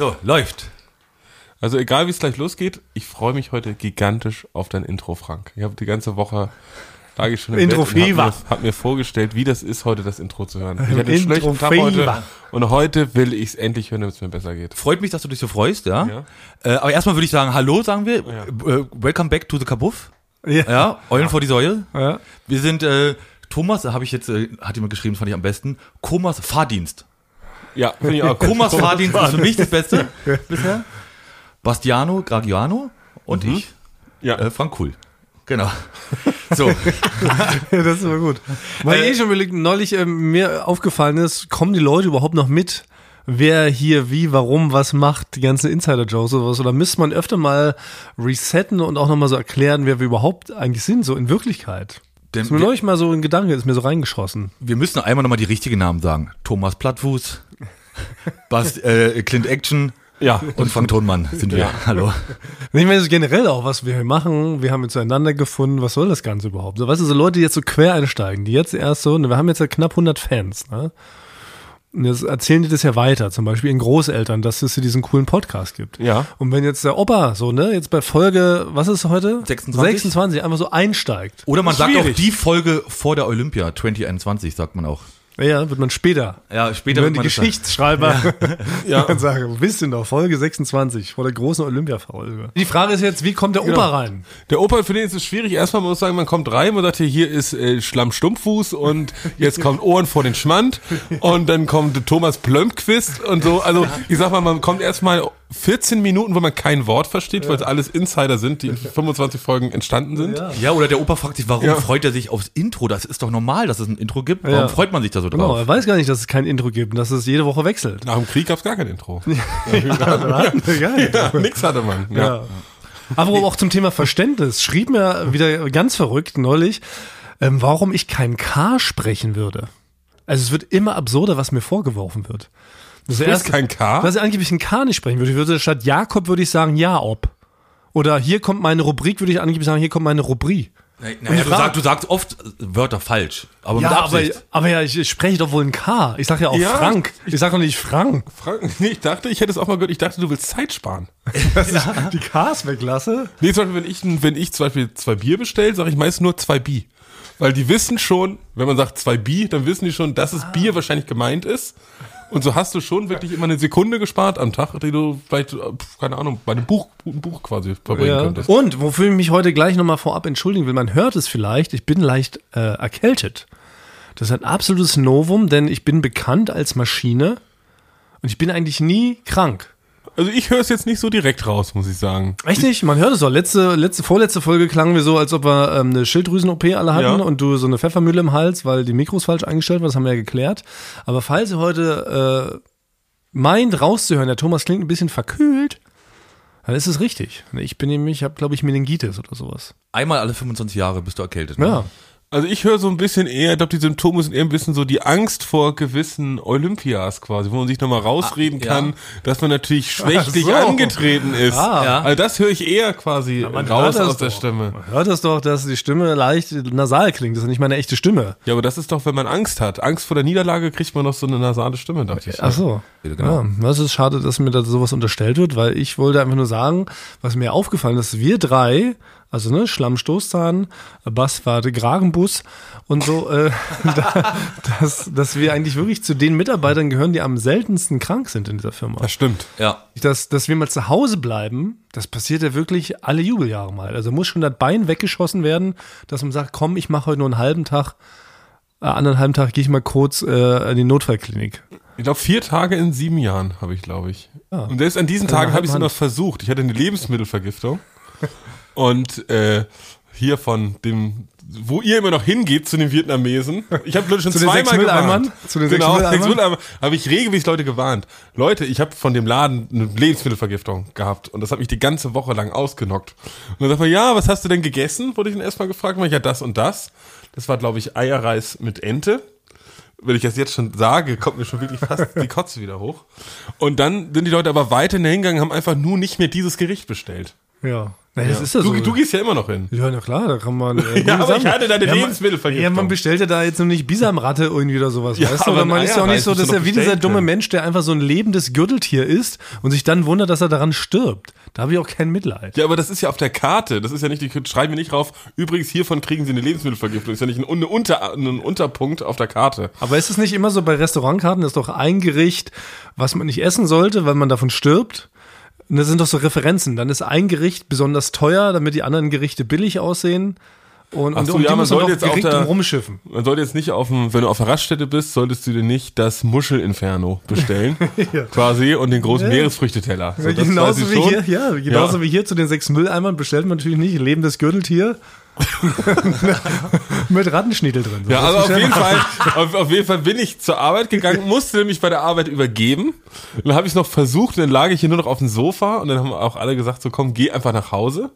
So, läuft. Also egal wie es gleich losgeht, ich freue mich heute gigantisch auf dein Intro, Frank. Ich habe die ganze Woche lag ich schon im Intro Bett und Fever. hab mir, hab mir vorgestellt, wie das ist, heute das Intro zu hören. Ich hatte einen Intro schlechten Tag Fever. heute und heute will ich es endlich hören, damit es mir besser geht. Freut mich, dass du dich so freust, ja. Ja. Äh, aber erstmal würde ich sagen, hallo, sagen wir. Ja. Äh, welcome back to the Kabuff. Ja. Ja, Eulen vor die Säule. Ja. Wir sind, äh, Thomas, habe ich jetzt, äh, hat jemand geschrieben, das fand ich am besten. Komas Fahrdienst. Ja, finde ich auch. Komas Fahrdienst ist für mich das Beste bisher. Bastiano Gragiano und ich, Ja. äh, Frank Kuhl. Genau. So, das ist aber gut. Weil Äh, eh schon überlegt, neulich ähm, mir aufgefallen ist, kommen die Leute überhaupt noch mit? Wer hier wie, warum, was macht, die ganzen Insider-Jokes oder was? Oder müsste man öfter mal resetten und auch nochmal so erklären, wer wir überhaupt eigentlich sind, so in Wirklichkeit? denn Ist mir neulich mal so ein Gedanke, ist mir so reingeschossen. wir müssen einmal nochmal die richtigen Namen sagen. Thomas Plattfuß, Bast, äh, Clint Action Ja. und Frank Tonmann sind wir. Hallo. Ich meine, generell auch, was wir hier machen. Wir haben jetzt zueinander gefunden. Was soll das Ganze überhaupt? So, weißt du, so Leute, die jetzt so quer einsteigen, die jetzt erst so, ne, wir haben jetzt ja knapp 100 Fans, ne? Und jetzt erzählen die das ja weiter, zum Beispiel ihren Großeltern, dass es hier diesen coolen Podcast gibt. Ja. Und wenn jetzt der Opa so, ne, jetzt bei Folge, was ist heute? 26? 26 einfach so einsteigt. Oder man sagt auch die Folge vor der Olympia, 2021, sagt man auch. Ja, wird man später. Ja, später Wenn wird die man sagen. Geschichtsschreiber Ja. dann sagen, wisst ihr noch, Folge 26 vor der großen Olympia-Folge. Die Frage ist jetzt, wie kommt der Opa rein? Der Opa, für den ist es schwierig. Erstmal muss man sagen, man kommt rein, man sagt hier, hier ist äh, Schlamm Stumpffuß und jetzt kommt Ohren vor den Schmand und dann kommt Thomas Plömpquist und so. Also ich sag mal, man kommt erstmal 14 Minuten, wo man kein Wort versteht, weil es alles Insider sind, die in 25 Folgen entstanden sind. Ja, oder der Opa fragt sich, warum Ja. freut er sich aufs Intro? Das ist doch normal, dass es ein Intro gibt. Warum Ja. freut man sich da so Genau, drauf? er weiß gar nicht, dass es kein Intro gibt und dass es jede Woche wechselt. Nach dem Krieg gab's gar kein Intro. Ja, nix hatte man. Ja. Ja. Aber auch zum Thema Verständnis schrieb mir wieder ganz verrückt neulich, ähm, warum ich kein K sprechen würde. Also es wird immer absurder, was mir vorgeworfen wird. Das sprichst kein K? Dass ich angeblich ein K nicht sprechen würde. Ich würde statt Jakob würde ich sagen ja ob. Oder hier kommt meine Rubrik, würde ich angeblich sagen, hier kommt meine Rubrik. Naja, du, Frage- sagst, du sagst oft Wörter falsch, aber mit Ja, aber, Absicht. aber ja, ich, ich spreche doch wohl ein K. Ich sage ja auch Ja. Frank. Ich sage doch nicht Frank. Frank, nee, ich dachte, ich hätte es auch mal gehört, ich dachte, du willst Zeit sparen. Dass ich die Ks weglasse. Nee, zum Beispiel, wenn ich, wenn ich zum Beispiel zwei Bier bestelle, sage ich meist nur zwei Bi. Weil die wissen schon, wenn man sagt zwei Bi, dann wissen die schon, dass es Bier wahrscheinlich gemeint ist. Und so hast du schon wirklich immer eine Sekunde gespart am Tag, die du vielleicht, äh, keine Ahnung, bei einem Buch, guten Buch quasi verbringen Ja. könntest. Und wofür ich mich heute gleich nochmal vorab entschuldigen will, man hört es vielleicht, ich bin leicht äh, erkältet. Das ist ein absolutes Novum, denn ich bin bekannt als Maschine und ich bin eigentlich nie krank. Also ich höre es jetzt nicht so direkt raus, muss ich sagen. Echt nicht? Man hört es doch. Letzte, letzte, vorletzte Folge klangen wir so, als ob wir ähm, eine Schilddrüsen-OP alle hatten Ja. und du so eine Pfeffermühle im Hals, weil die Mikros falsch eingestellt waren, das haben wir ja geklärt. Aber falls ihr heute äh, meint, rauszuhören, der Thomas klingt ein bisschen verkühlt, dann ist es richtig. Ich bin nämlich, ich habe, glaube ich, Meningitis oder sowas. Einmal alle 25 Jahre bist du erkältet. Ne? Ja. Also ich höre so ein bisschen eher, ich glaube, die Symptome sind eher ein bisschen so die Angst vor gewissen Olympias quasi, wo man sich nochmal rausreden Ah, ja. kann, dass man natürlich schwächlich so. angetreten ist. Ah. Ja. Also das höre ich eher quasi Man raus aus der doch. Stimme. Man hört das doch, dass die Stimme leicht nasal klingt. Das ist nicht meine echte Stimme. Ja, aber das ist doch, wenn man Angst hat. Angst vor der Niederlage kriegt man noch so eine nasale Stimme, dachte ich. Ach so. Ja, genau. Ja, das ist schade, dass mir da sowas unterstellt wird, weil ich wollte einfach nur sagen, was mir aufgefallen ist, wir drei, also ne, Schlammstoßzahn, Basswarte, Kragenbus und so, äh, da, dass, dass wir eigentlich wirklich zu den Mitarbeitern gehören, die am seltensten krank sind in dieser Firma. Das stimmt. Ja. Dass, dass wir mal zu Hause bleiben, das passiert ja wirklich alle Jubeljahre mal. Also muss schon das Bein weggeschossen werden, dass man sagt, komm, ich mache heute nur einen halben Tag, äh, anderen halben Tag gehe ich mal kurz äh, in die Notfallklinik. Ich glaube, vier Tage in sieben Jahren habe ich, glaube ich. Ja. Und selbst an diesen Keine Tagen habe ich es immer versucht. Ich hatte eine Lebensmittelvergiftung. Und äh, hier von dem, wo ihr immer noch hingeht zu den Vietnamesen. Ich habe Leute schon zweimal gewarnt. Zu den genau, habe ich regelmäßig Leute gewarnt. Leute, ich habe von dem Laden eine Lebensmittelvergiftung gehabt und das hat mich die ganze Woche lang ausgenockt. Und dann sagt man, ja, was hast du denn gegessen? Wurde ich dann erstmal gefragt. Und ich, ja, das und das. Das war, glaube ich, Eierreis mit Ente wenn ich das jetzt schon sage, kommt mir schon wirklich fast die Kotze wieder hoch. Und dann sind die Leute aber weiterhin hingegangen, haben einfach nur nicht mehr dieses Gericht bestellt. Ja. Na, das ist ja du, so. du gehst ja immer noch hin. Ja, na klar, da kann man. Äh, Ja, aber Sachen- ich hatte deine ja, Lebensmittelvergiftung. Ja, man bestellt ja da jetzt noch nicht Bisamratte irgendwie oder sowas, Ja, weißt du? aber Oder man ist ja auch nicht so, dass du er wie dieser dumme. Mensch, der einfach so ein lebendes Gürteltier isst und sich dann wundert, dass er daran stirbt. Da habe ich auch kein Mitleid. Ja, aber das ist ja auf der Karte. Das ist ja nicht, die schreiben wir nicht drauf. Übrigens, hiervon kriegen sie eine Lebensmittelvergiftung. ist ja nicht ein, ein, Unter, ein Unterpunkt auf der Karte. Aber ist es nicht immer so bei Restaurantkarten, ist doch ein Gericht, was man nicht essen sollte, weil man davon stirbt? Und das sind doch so Referenzen. Dann ist ein Gericht besonders teuer, damit die anderen Gerichte billig aussehen. Und, Ach und so, um ja, man sollte jetzt auch da- rumschiffen. Man sollte jetzt nicht auf dem, wenn du auf der Raststätte bist, solltest du dir nicht das Muschelinferno bestellen. Ja. Quasi und den großen Ja. Meeresfrüchteteller. So, genauso wie hier, ja, genauso Ja. wie hier zu den sechs Mülleimern bestellt man natürlich nicht lebendes Gürteltier mit Rattenschniedel drin. So, Ja, also auf jeden. Fall, auf, auf jeden Fall bin ich zur Arbeit gegangen, musste nämlich bei der Arbeit übergeben. Und dann habe ich es noch versucht, und dann lag ich hier nur noch auf dem Sofa und dann haben auch alle gesagt, so komm, geh einfach nach Hause.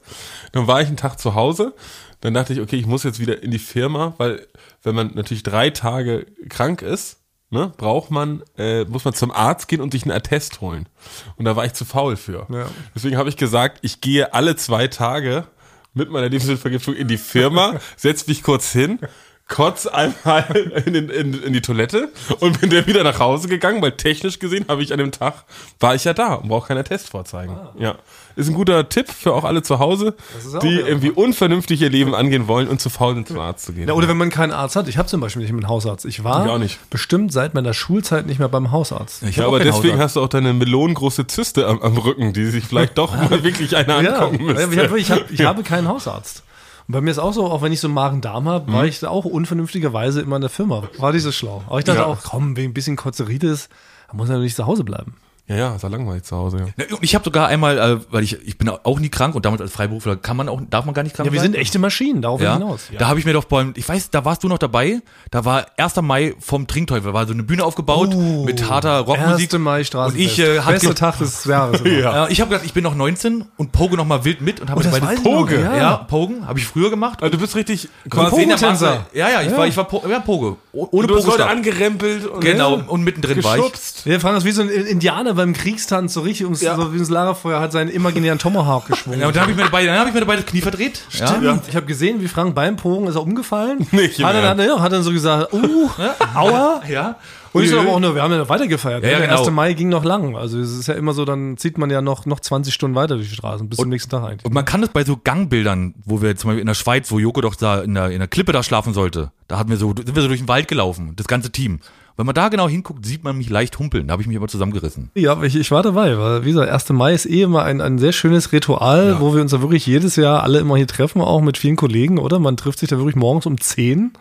Dann war ich einen Tag zu Hause. Dann dachte ich, okay, ich muss jetzt wieder in die Firma, weil wenn man natürlich drei Tage krank ist, ne, braucht man, äh, muss man zum Arzt gehen und sich einen Attest holen. Und da war ich zu faul für. Ja. Deswegen habe ich gesagt, ich gehe alle zwei Tage mit meiner Lebensmittelvergiftung in die Firma, setz mich kurz hin, kotz einmal in, in, in die Toilette und bin dann wieder nach Hause gegangen, weil technisch gesehen habe ich an dem Tag, war ich ja da und brauche keinen Attest vorzeigen. Ja. Ist ein guter Tipp für auch alle zu Hause, die ja. irgendwie unvernünftig ihr Leben angehen wollen und zu faul sind, zum Arzt zu gehen. Ja, oder wenn man keinen Arzt hat. Ich habe zum Beispiel nicht einen Hausarzt. Ich war Ich auch nicht. bestimmt seit meiner Schulzeit nicht mehr beim Hausarzt. Ich ja, hab aber deswegen Hausarzt. hast du auch deine melonengroße Zyste am, am Rücken, die sich vielleicht doch mal wirklich einer Ja, angucken ich, müsste. hab, wirklich- ich, hab, ich habe keinen Hausarzt. Und bei mir ist auch so, auch wenn ich so einen Magen-Darm habe, war ich da auch unvernünftigerweise immer in der Firma. War nicht so schlau. Aber ich dachte Ja. auch, komm, wegen ein bisschen Kozeritis, da muss er nicht zu Hause bleiben. Ja, ja, ist ja langweilig zu Hause. Ja. Ja, und Ich habe sogar einmal, äh, weil ich, ich bin auch nie krank und damals als Freiberufler kann man auch, darf man gar nicht krank Ja, wir sein. sind echte Maschinen, darauf ja, hinaus. da habe ich mir doch beim, ich weiß, da warst du noch dabei, da war 1. Mai vom Trinkteufel, war so eine Bühne aufgebaut mit harter Rockmusik. 1. Mai Straßenfest. Und ich, äh, Bester Tag des Jahres. Ja. ich habe gedacht, ich bin noch 19 und poge noch mal wild mit und habe Oh, beide ich noch, Poge. ja. Ja, Pogen habe ich früher gemacht. Also du bist richtig Quasi- In der Pogo-Tänzer. Masse- Ja, ja, ich Ja. war, ich war po, ja, Poge. Ohne du hast Leute Pogo. angerempelt und Genau, und mittendrin war ich. geschubst. Wir fragen uns wie so ein Indianer beim Kriegstanz, so richtig ums, Ja. so wie ins Lagerfeuer, hat seinen imaginären Tomahawk geschwungen. Ja, und dann habe ich mir dabei, dann habe ich mir dabei das Knie verdreht. Stimmt. Ja. Ich habe gesehen, wie Frank beim Pogen ist er umgefallen. Nicht hat, er, hat, er, hat dann so gesagt, uh, aua. ja. Und ich aber auch nur, wir haben ja noch weiter gefeiert. Ja, ja, Der genau. 1. Mai ging noch lang. Also es ist ja immer so, dann zieht man ja noch, noch 20 Stunden weiter durch die Straßen, bis zum nächsten Tag eigentlich. Und man kann das bei so Gangbildern, wo wir zum Beispiel in der Schweiz, wo Joko doch da in der, in der Klippe da schlafen sollte, da hatten wir so, sind wir so durch den Wald gelaufen, das ganze Team. Wenn man da genau hinguckt, sieht man mich leicht humpeln. Da habe ich mich aber zusammengerissen. Ja, aber ich, ich war dabei, weil wie gesagt, 1. Mai ist eh immer ein, ein sehr schönes Ritual, wo wir uns da wirklich jedes Jahr alle immer hier treffen, auch mit vielen Kollegen, oder? Man trifft sich da wirklich morgens um 10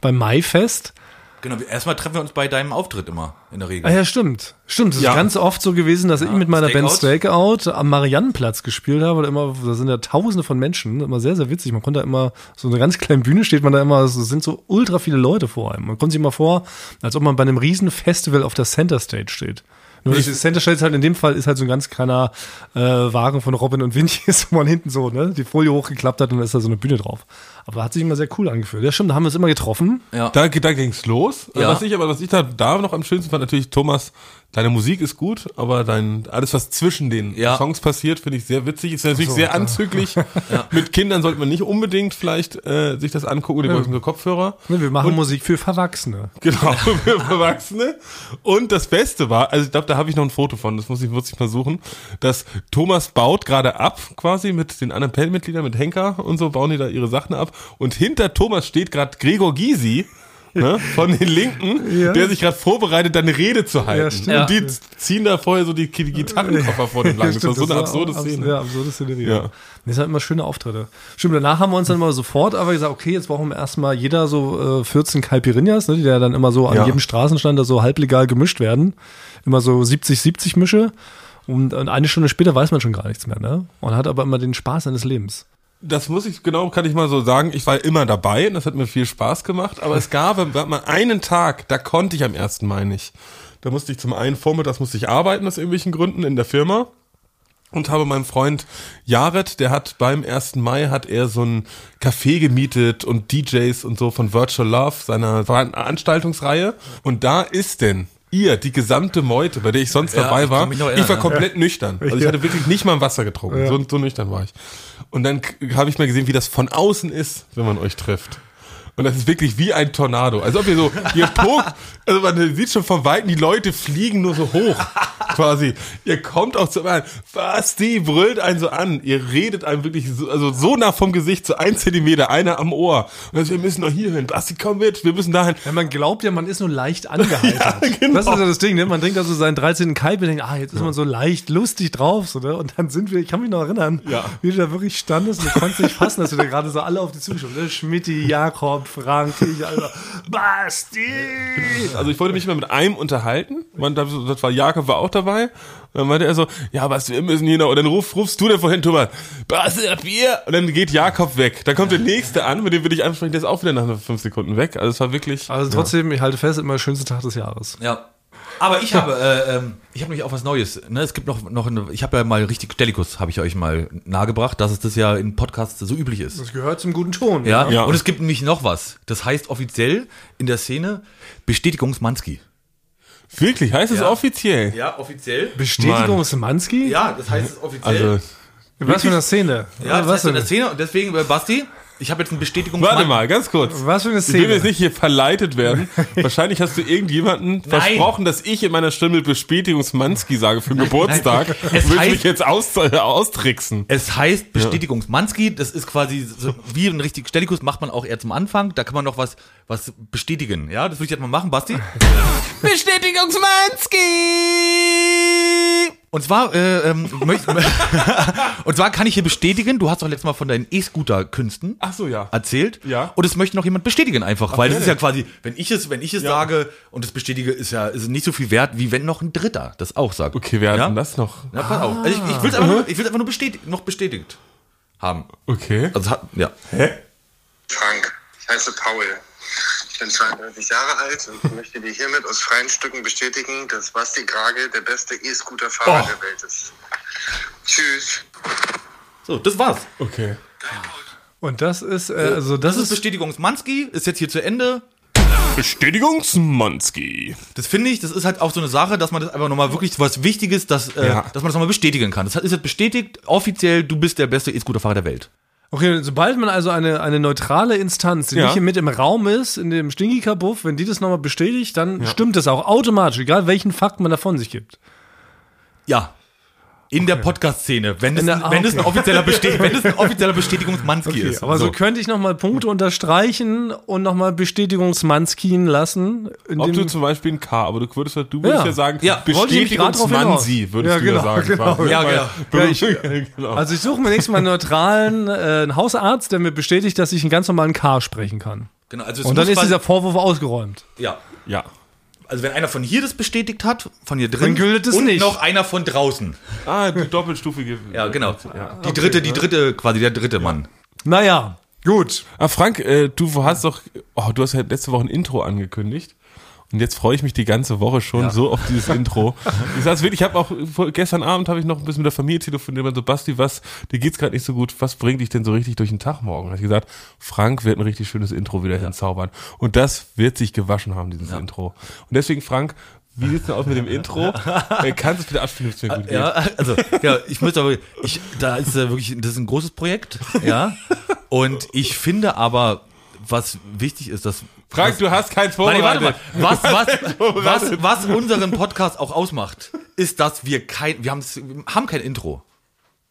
beim Maifest. Genau, erstmal treffen wir uns bei deinem Auftritt immer in der Regel. Ah ja, stimmt. Stimmt, es Ja. ist ganz oft so gewesen, dass ich mit meiner Band Stakeout. Stakeout am Mariannenplatz gespielt habe. Da, immer, da sind ja tausende von Menschen, immer sehr, sehr witzig. Man konnte da immer, so eine ganz kleine Bühne steht man da immer, es sind so ultra viele Leute vor einem. Man kommt sich immer vor, als ob man bei einem riesen Festival auf der Center Stage steht. Nur das Center Stage ist halt in dem Fall ist halt so ein ganz kleiner äh, Wagen von Robin und Vinci, wo man hinten so ne, die Folie hochgeklappt hat und da ist da so eine Bühne drauf. Aber hat sich immer sehr cool angefühlt. Ja, stimmt, da haben wir uns immer getroffen. Ja. Da, da ging's los. Ja. Was ich aber, was ich da, da noch am schönsten fand, natürlich, Thomas, deine Musik ist gut, aber dein, alles, was zwischen den Ja. Songs passiert, finde ich sehr witzig. Ist natürlich so, sehr anzüglich. Mit Kindern sollte man nicht unbedingt vielleicht äh, sich das angucken, die brauchen so Kopfhörer. Ne, wir machen Musik für Verwachsene. Genau, für Erwachsene. Und das Beste war, also ich glaube, da habe ich noch ein Foto von, das muss ich, muss ich mal suchen, dass Thomas baut gerade ab, quasi mit den anderen Bandmitgliedern, mit Henker und so, bauen die da ihre Sachen ab. Und hinter Thomas steht gerade Gregor Gysi. Ne, von den Linken, Ja. der sich gerade vorbereitet, da eine Rede zu Ja, halten. stimmt. und die ziehen da vorher so die, Gitarrenkoffer vor dem lang. Das war so eine absurde Szene. Ja, absurde Szenerie. Ja. Ja. Das sind halt immer schöne Auftritte. Stimmt, danach haben wir uns dann mal sofort aber gesagt, okay, jetzt brauchen wir erstmal jeder so äh, 14 Caipirinhas, ne, die ja dann immer so an Ja. jedem Straßenstand da so halblegal gemischt werden. Immer so 70-70 Mische. Und, und eine Stunde später weiß man schon gar nichts mehr, ne? Und hat aber immer den Spaß seines Lebens. Das muss ich, genau, kann ich mal so sagen. Ich war immer dabei und das hat mir viel Spaß gemacht. Aber es gab mal einen Tag, da konnte ich am 1. Mai nicht. Da musste ich zum einen vormittags musste ich arbeiten aus irgendwelchen Gründen in der Firma und habe meinem Freund Jared, der hat beim 1. Mai hat er so ein Café gemietet und DJs und so von Virtual Love, seiner Veranstaltungsreihe. Und da ist denn ihr, die gesamte Meute, bei der ich sonst Ja, dabei ich war, noch ich war erinnern, komplett nüchtern. Also ich hatte wirklich nicht mal ein Wasser getrunken. So, so nüchtern war ich. Und dann habe ich mal gesehen, wie das von außen ist, wenn man euch trifft. Und das ist wirklich wie ein Tornado. Als ob ihr so, ihr pokt, also man sieht schon von Weitem, die Leute fliegen nur so hoch, quasi. Ihr kommt auch zu einem, was, die brüllt einen so an. Ihr redet einem wirklich so, also so nah vom Gesicht, so ein Zentimeter, einer am Ohr. Und dann so, wir müssen noch hier hin. Basti, komm mit, wir müssen dahin. Ja, man glaubt ja, man ist nur leicht angeheitert. Ja, genau. Das ist ja das Ding, ne? Man trinkt also seinen 13. Kalb und denkt, ah, jetzt ist man so leicht lustig drauf, so, ne? Und dann sind wir, ich kann mich noch erinnern, Ja. wie du da wirklich standest und du konntest nicht fassen, dass wir da gerade so alle auf die zugeschaut ne? Schmidti, Jakob, Frank, ich, Alter. Basti! Also ich wollte mich mal mit einem unterhalten. Man, das war Jakob war auch dabei. Und dann meinte er so, ja, Basti, wir müssen hier noch. Und dann ruf, rufst du dann vorhin, Thomas, Basti, das Bier. Und dann geht Jakob weg. Dann kommt der nächste an, mit dem will ich ansprechen, der ist auch wieder nach fünf Sekunden weg. Also es war wirklich. Also trotzdem, ich halte fest, immer der schönste Tag des Jahres. Ja. Aber ich habe, äh, ähm, ich habe nämlich auch was Neues. Ne? Es gibt noch, noch eine, ich habe ja mal richtig Stellikus, habe ich euch mal nahegebracht, dass es das ja in Podcasts so üblich ist. Das gehört zum guten Ton. Ja? Ja. Und es gibt nämlich noch was. Das heißt offiziell in der Szene Bestätigungsmanski. Wirklich, heißt es Ja. offiziell? Ja, offiziell. Bestätigung Szymanski? Ja, das heißt es offiziell. Also, Was für eine Szene? ja, das was heißt in der Szene und deswegen, äh, Basti, ich habe jetzt einen Bestätigungsmanski. warte mal, ganz kurz. was für eine Ich will Szene? jetzt nicht hier verleitet werden. Wahrscheinlich hast du irgendjemanden versprochen, dass ich in meiner Stimme Bestätigungsmanski sage für den Geburtstag. Es willst heißt- mich jetzt aus, äh, austricksen. Es heißt Bestätigungsmanski, das ist quasi so, wie ein richtiger Stellikus macht man auch eher zum Anfang, da kann man noch was, was bestätigen, ja, das würde ich jetzt mal machen, Basti. Bestätigungsmanski! Und zwar, äh, ähm, und zwar kann ich hier bestätigen, du hast doch letztes Mal von deinen E-Scooter-Künsten Ach so, ja. erzählt. Ja. Und das möchte noch jemand bestätigen einfach, weil das ist ja quasi, wenn ich es, wenn ich es Ja. sage und das bestätige, ist ja ist nicht so viel wert, wie wenn noch ein Dritter das auch sagt. Okay, wer hat ja? denn das noch? Ja, pass auf. Also ich, ich will es einfach, nur- ich will's einfach nur bestätigt, noch bestätigt haben. Okay. Also hat, ja. Frank, ich heiße Paul. Ich bin 32 Jahre alt und möchte dir hiermit aus freien Stücken bestätigen, dass Basti Grage der beste E-Scooter-Fahrer Oh. der Welt ist. Tschüss. So, das war's. Okay. Und das ist, äh, also das, Das ist ist, Bestätigungsmanski, ist jetzt hier zu Ende. Bestätigungsmanski. Das finde ich, das ist halt auch so eine Sache, dass man das einfach nochmal wirklich was Wichtiges, dass, äh, Ja. dass man das nochmal bestätigen kann. Das ist jetzt bestätigt, offiziell, du bist der beste E-Scooter-Fahrer der Welt. Okay, sobald man also eine, eine neutrale Instanz, die Ja. nicht hier mit im Raum ist, in dem Stinky-Kabuff, wenn die das nochmal bestätigt, dann stimmt das auch automatisch, egal welchen Fakt man davon sich gibt. Ja. In der Podcast-Szene, wenn es, der- ah, wenn es ein okay. offizieller, Bestät wenn es ein offizieller Bestätigungsmanski ist. Aber so, könnte ich nochmal Punkte unterstreichen und nochmal Bestätigungsmanskin lassen. Ob du zum Beispiel ein K, aber du würdest, du würdest Ja. ja, sagen, Ja. Bestätigungsmansi, würdest Ja, du genau, ja sagen. genau. Ja, genau. Ja, ich- genau. also ich suche mir nächstes Mal einen neutralen äh, einen Hausarzt, der mir bestätigt, dass ich einen ganz normalen K sprechen kann. genau, also Und dann ist dieser Vorwurf ausgeräumt. ja. ja. Also wenn einer von hier das bestätigt hat, von hier drin, Dann gilt es und nicht. noch einer von draußen. Ah, die doppelstufige. Ja, genau. Ja. Die dritte, die dritte, quasi der dritte Mann. Naja, gut. Ah, Frank, äh, du hast doch, oh, du hast ja letzte Woche ein Intro angekündigt. Und jetzt freue ich mich die ganze Woche schon so auf dieses Intro. Ich sag's wirklich, ich habe auch gestern Abend habe ich noch ein bisschen mit der Familie telefoniert und so Basti, was dir geht's gerade nicht so gut, was bringt dich denn so richtig durch den Tag morgen? Hab ich gesagt, Frank wird ein richtig schönes Intro wieder hinzaubern und das wird sich gewaschen haben dieses Intro. Und deswegen Frank, wie sieht's denn aus mit dem Intro? Äh, Kannst du es bitte abspielen, wenn's mir gut geht? Ja, also, ja, ich muss aber, ich, da ist äh, wirklich, das ist ein großes Projekt, ja. Und ich finde aber, was wichtig ist, dass. Frank, du hast kein Warte, warte mal. Vorbereitet. Was, was, was, was unseren Podcast auch ausmacht, ist, dass wir kein, wir haben, haben kein Intro.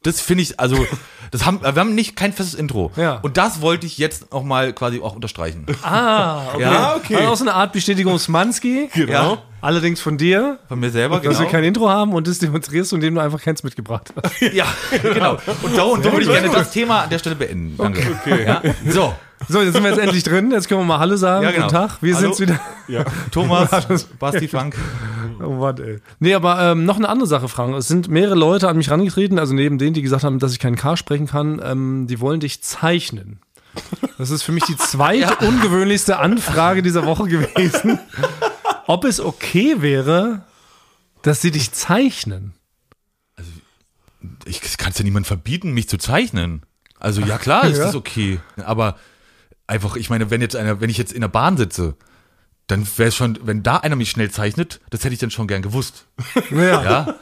Das finde ich, also, das haben, wir haben nicht kein festes Intro. Ja. Und das wollte ich jetzt noch mal quasi auch unterstreichen. Ah, okay. Ja, okay. Also auch so eine Art Bestätigungsmanski. Genau. Ja, Allerdings von dir, von mir selber, dass wir genau. kein Intro haben und das demonstrierst, indem du einfach keins mitgebracht hast. Ja, genau. Und so, und so würde ich gerne das Thema an der Stelle beenden. Danke. Ja? So, So, jetzt sind wir jetzt endlich drin. Jetzt können wir mal Hallo sagen. Ja, genau. Guten Tag. Wir Hallo. sind's wieder. Ja. Thomas, Basti, Frank. Oh, warte, ey. Nee, aber ähm, noch eine andere Sache, Frank. Es sind mehrere Leute an mich rangetreten, also neben denen, die gesagt haben, dass ich keinen K sprechen kann, ähm, die wollen dich zeichnen. Das ist für mich die zweite ungewöhnlichste Anfrage dieser Woche gewesen. Ob es okay wäre, dass sie dich zeichnen. Ich kann es ja niemand verbieten, mich zu zeichnen. Also ja klar ist Ja. das okay. Aber einfach, ich meine, wenn jetzt einer, wenn ich jetzt in der Bahn sitze, dann wäre schon, wenn da einer mich schnell zeichnet, das hätte ich dann schon gern gewusst. Ja. Ja.